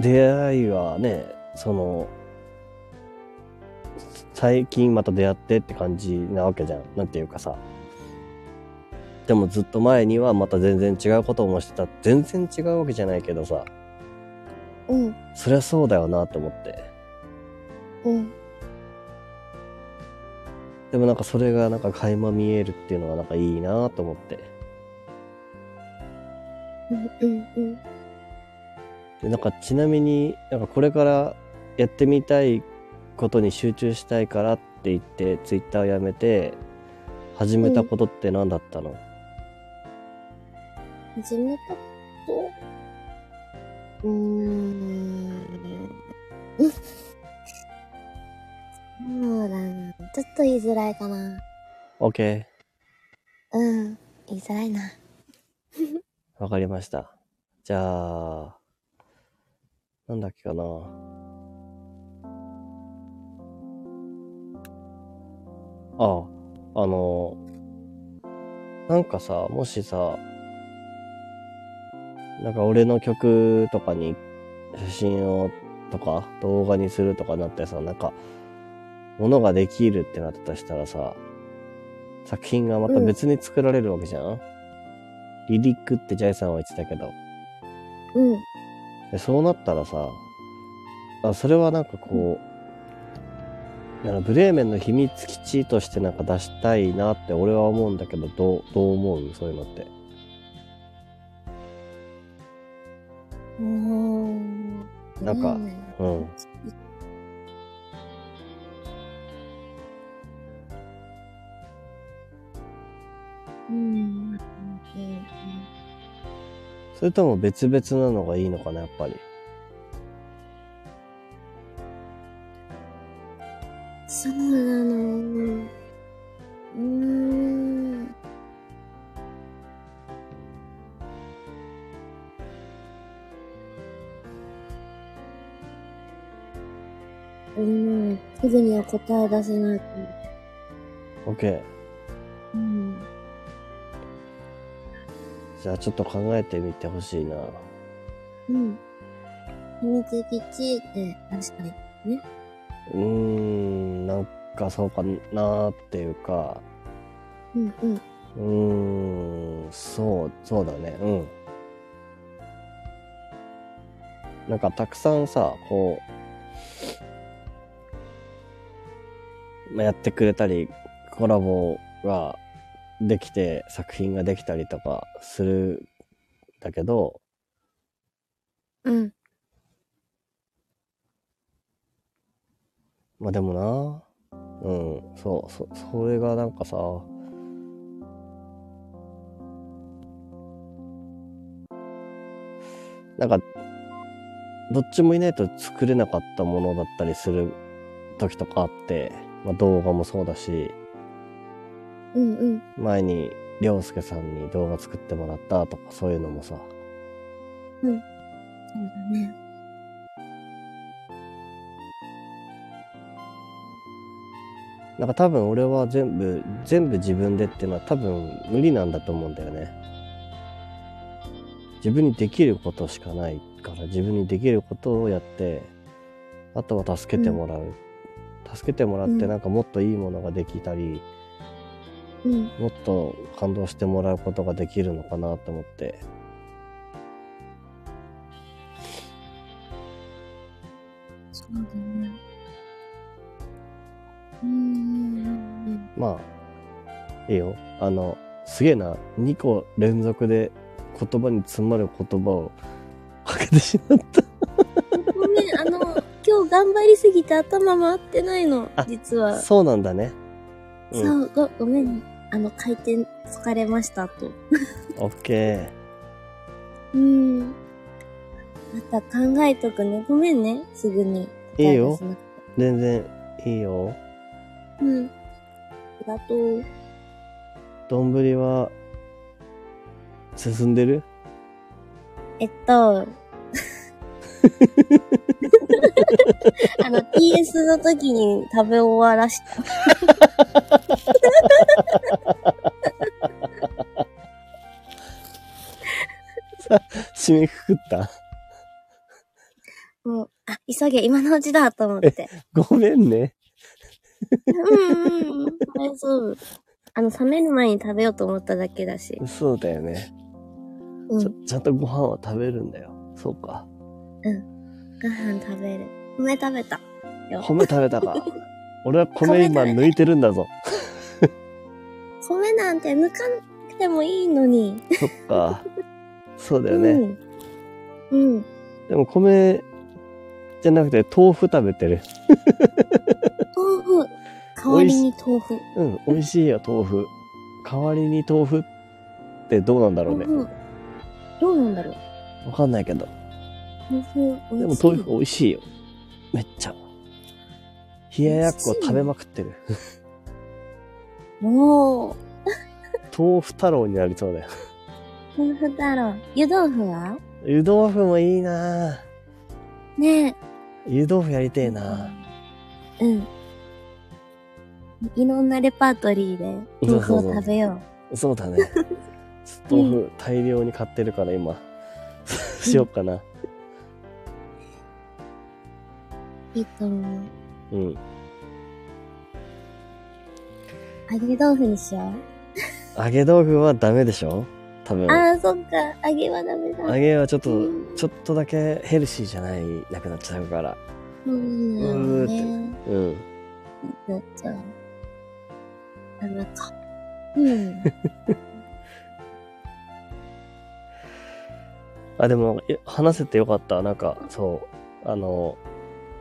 出会いはね、その、最近また出会ってって感じなわけじゃん。なんていうかさ。でもずっと前にはまた全然違うこともしてた。全然違うわけじゃないけどさ。うん。そりゃそうだよなって思って。うん。でもなんかそれがなんか垣間見えるっていうのがなんかいいなと思って。うん。うん。でなんかちなみになんかこれからやってみたいことに集中したいからって言ってツイッターをやめて始めたことって何だったの、始めたこと？うーん。そうだな。ちょっと言いづらいかな。OK。うん。言いづらいな。[laughs] わかりました。じゃあ、なんだっけかな。あ、あの、なんかさ、もしさ、なんか俺の曲とかに写真をとか動画にするとかなってさ、なんか、ものができるってなったとしたらさ、作品がまた別に作られるわけじゃん、リリックってジャイさんは言ってたけど、うん。でそうなったらさ、あそれはなんかこう、なん。かブレーメンの秘密基地としてなんか出したいなって俺は思うんだけど、どう、どう思う？そういうのって。おー。なんかねうん。うん。それとも別々なのがいいのかな、やっぱり。そうなの。うーん。うん。すぐには答え出せない。OK。じゃあちょっと考えてみてほしいな。うん。秘密基地って確かに。ね。うーん、なんかそうかなっていうか、うんうん。うーん、そう、そうだね、うん。なんかたくさんさ、こう、まあ、やってくれたり、コラボができて、作品ができたりとかするんだけど、うん。まあでもな、うん、そう、そ、それがなんかさ、なんか、どっちもいないと作れなかったものだったりする時とかあって、まあ動画もそうだし、うんうん。前にりょうすけさんに動画作ってもらったとかそういうのもさ、そうだね。なんか多分俺は全部、全部自分でっていうのは多分無理なんだと思うんだよね。自分にできることしかないから自分にできることをやって、あとは助けてもらう。助けてもらってうんなんかもっといいものができたり、うん。もっと感動してもらうことができるのかなと思って。そうだね。うーん。まあ、いいよ。あの、すげえな。2個連続で言葉に詰まる言葉をかけてしまった。ごめん、あの、今日頑張りすぎて頭回ってないのあ、実は。そうなんだね。うん。そう、ご、ごめん。あの、回転疲れましたと。オッケうん。また考えとくね。ごめんね、すぐに。いいよ。全然いいよ。うん。ありがとう。丼は、進んでる？えっと、[laughs] あの、TS の時に食べ終わらした。[laughs] 締めくくった？もう、あ、急げ、今のうちだと思って。ごめんね。うんうんうん。大丈夫。あの、冷める前に食べようと思っただけだし。そうだよね。ちょうん。ちゃんとご飯は食べるんだよ。そうか。ご飯食べる。米食べた。米食べたか。[laughs] 俺は米今抜いてるんだぞ。米なんて抜かなくてもいいのに。そっか。[laughs] そうだよね。うん。うん。でも米じゃなくて豆腐食べてる。豆腐。代わりに豆腐。うん、美味しいよ、豆腐。代わりに豆腐ってどうなんだろうね。どうなんだろう。わかんないけど。豆腐、美味しい。でも豆腐美味しいよ。めっちゃ。冷ややっこ食べまくってる。もう、豆腐太郎になりそうだよ。豆腐だろう。湯豆腐は？湯豆腐もいいなねえ。湯豆腐やりてえなうん。いろんなレパートリーで豆腐を食べよそうだね。豆腐大量に買ってるから今。しよっかな。う。いいと思う。うん。揚げ豆腐にしよう。揚げ豆腐はダメでしょ？多分。ああ、そっか。揚げはダメだ。揚げはちょっとう、んちょっとだけヘルシーじゃない、なくなっちゃうから。そうなんだよね。うん。なっちゃう。ダメか。うん。[laughs] あ、でも、え話せてよかった。なんか、そう、あの、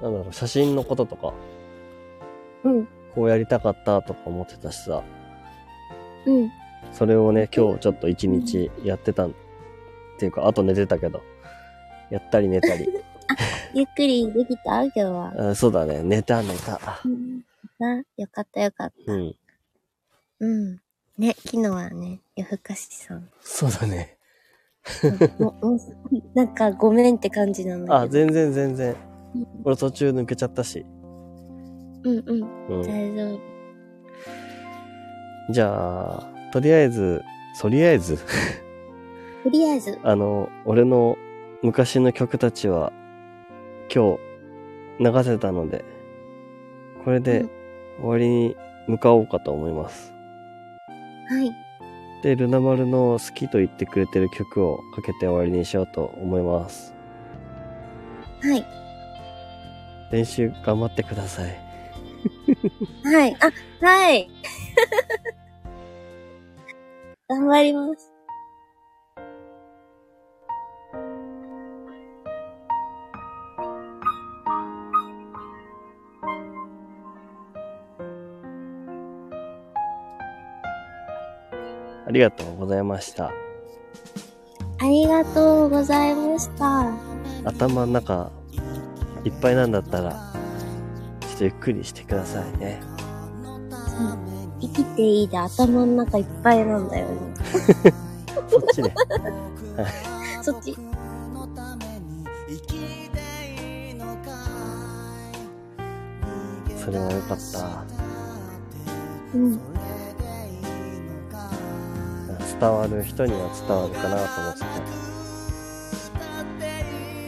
なんだろう、写真のこととか、うん。こうやりたかったとか思ってたしさ、うん。それをね、今日ちょっと一日やってたん、っていうか、あと寝てたけど、やったり寝たり。[laughs] ゆっくりできた？今日は。あそうだね、寝た寝た。うん。な、よかったよかった。うん。うん。ね、昨日はね、夜更かしさん。そうだね。なんかごめんって感じなんだあ。全然全然。うん俺途中抜けちゃったし。うんうん。うん。大丈夫。じゃあ、とりあえず、とりあえず、とりあえず、[laughs] あの、俺の昔の曲たちは、今日、流せたので、これでうん終わりに向かおうかと思います。はい。で、ルナ丸の好きと言ってくれてる曲をかけて終わりにしようと思います。はい。練習頑張ってください。はい。あ、はい。[laughs] 頑張ります。ありがとうございました。ありがとうございました。頭の中いっぱいなんだったら、とゆっくりしてくださいね。生きていいで頭の中いっぱいなんだよね。そっちね。そっち。それはよかった。うん。伝わる人には伝わるかなと思ってた。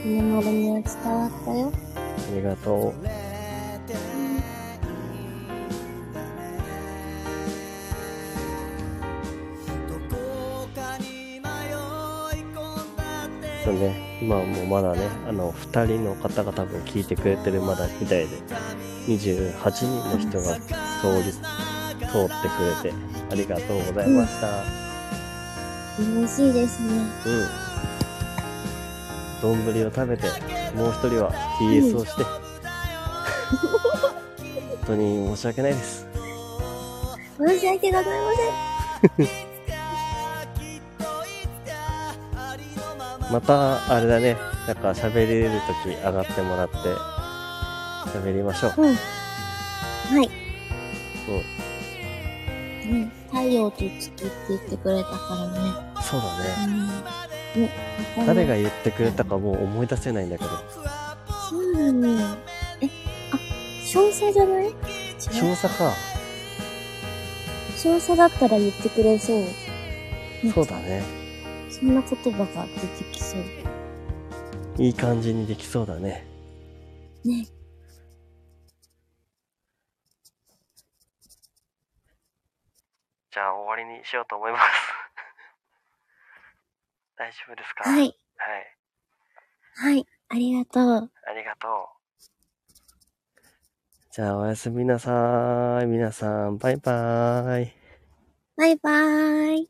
今までには伝わったよ。ありがとう。今はもうまだね、あの、二人の方が多分聞いてくれてるまだみたいで、28人の人が通り、通ってくれて、ありがとうございました。嬉しいですね。うん。丼を食べて、もう一人は TS をして、本当に申し訳ないです。申し訳ございません。[laughs] また、あれだね、なんか喋れるとき上がってもらって、喋りましょう。うん。はい。ね、太陽と月って言ってくれたからね。そうだうね。ん。ね、誰が言ってくれたかもう思い出せないんだけど。そうなのよ。え、あ、少佐じゃない？少佐か。少佐だったら言ってくれそう。そうだね。そんな言葉が出てきそう。いい感じにできそうだね。ね。じゃあ終わりにしようと思います。[laughs] 大丈夫ですか？はい。はい。はい。ありがとう。ありがとう。じゃあおやすみなさーい。皆さん、バイバーイ。バイバーイ。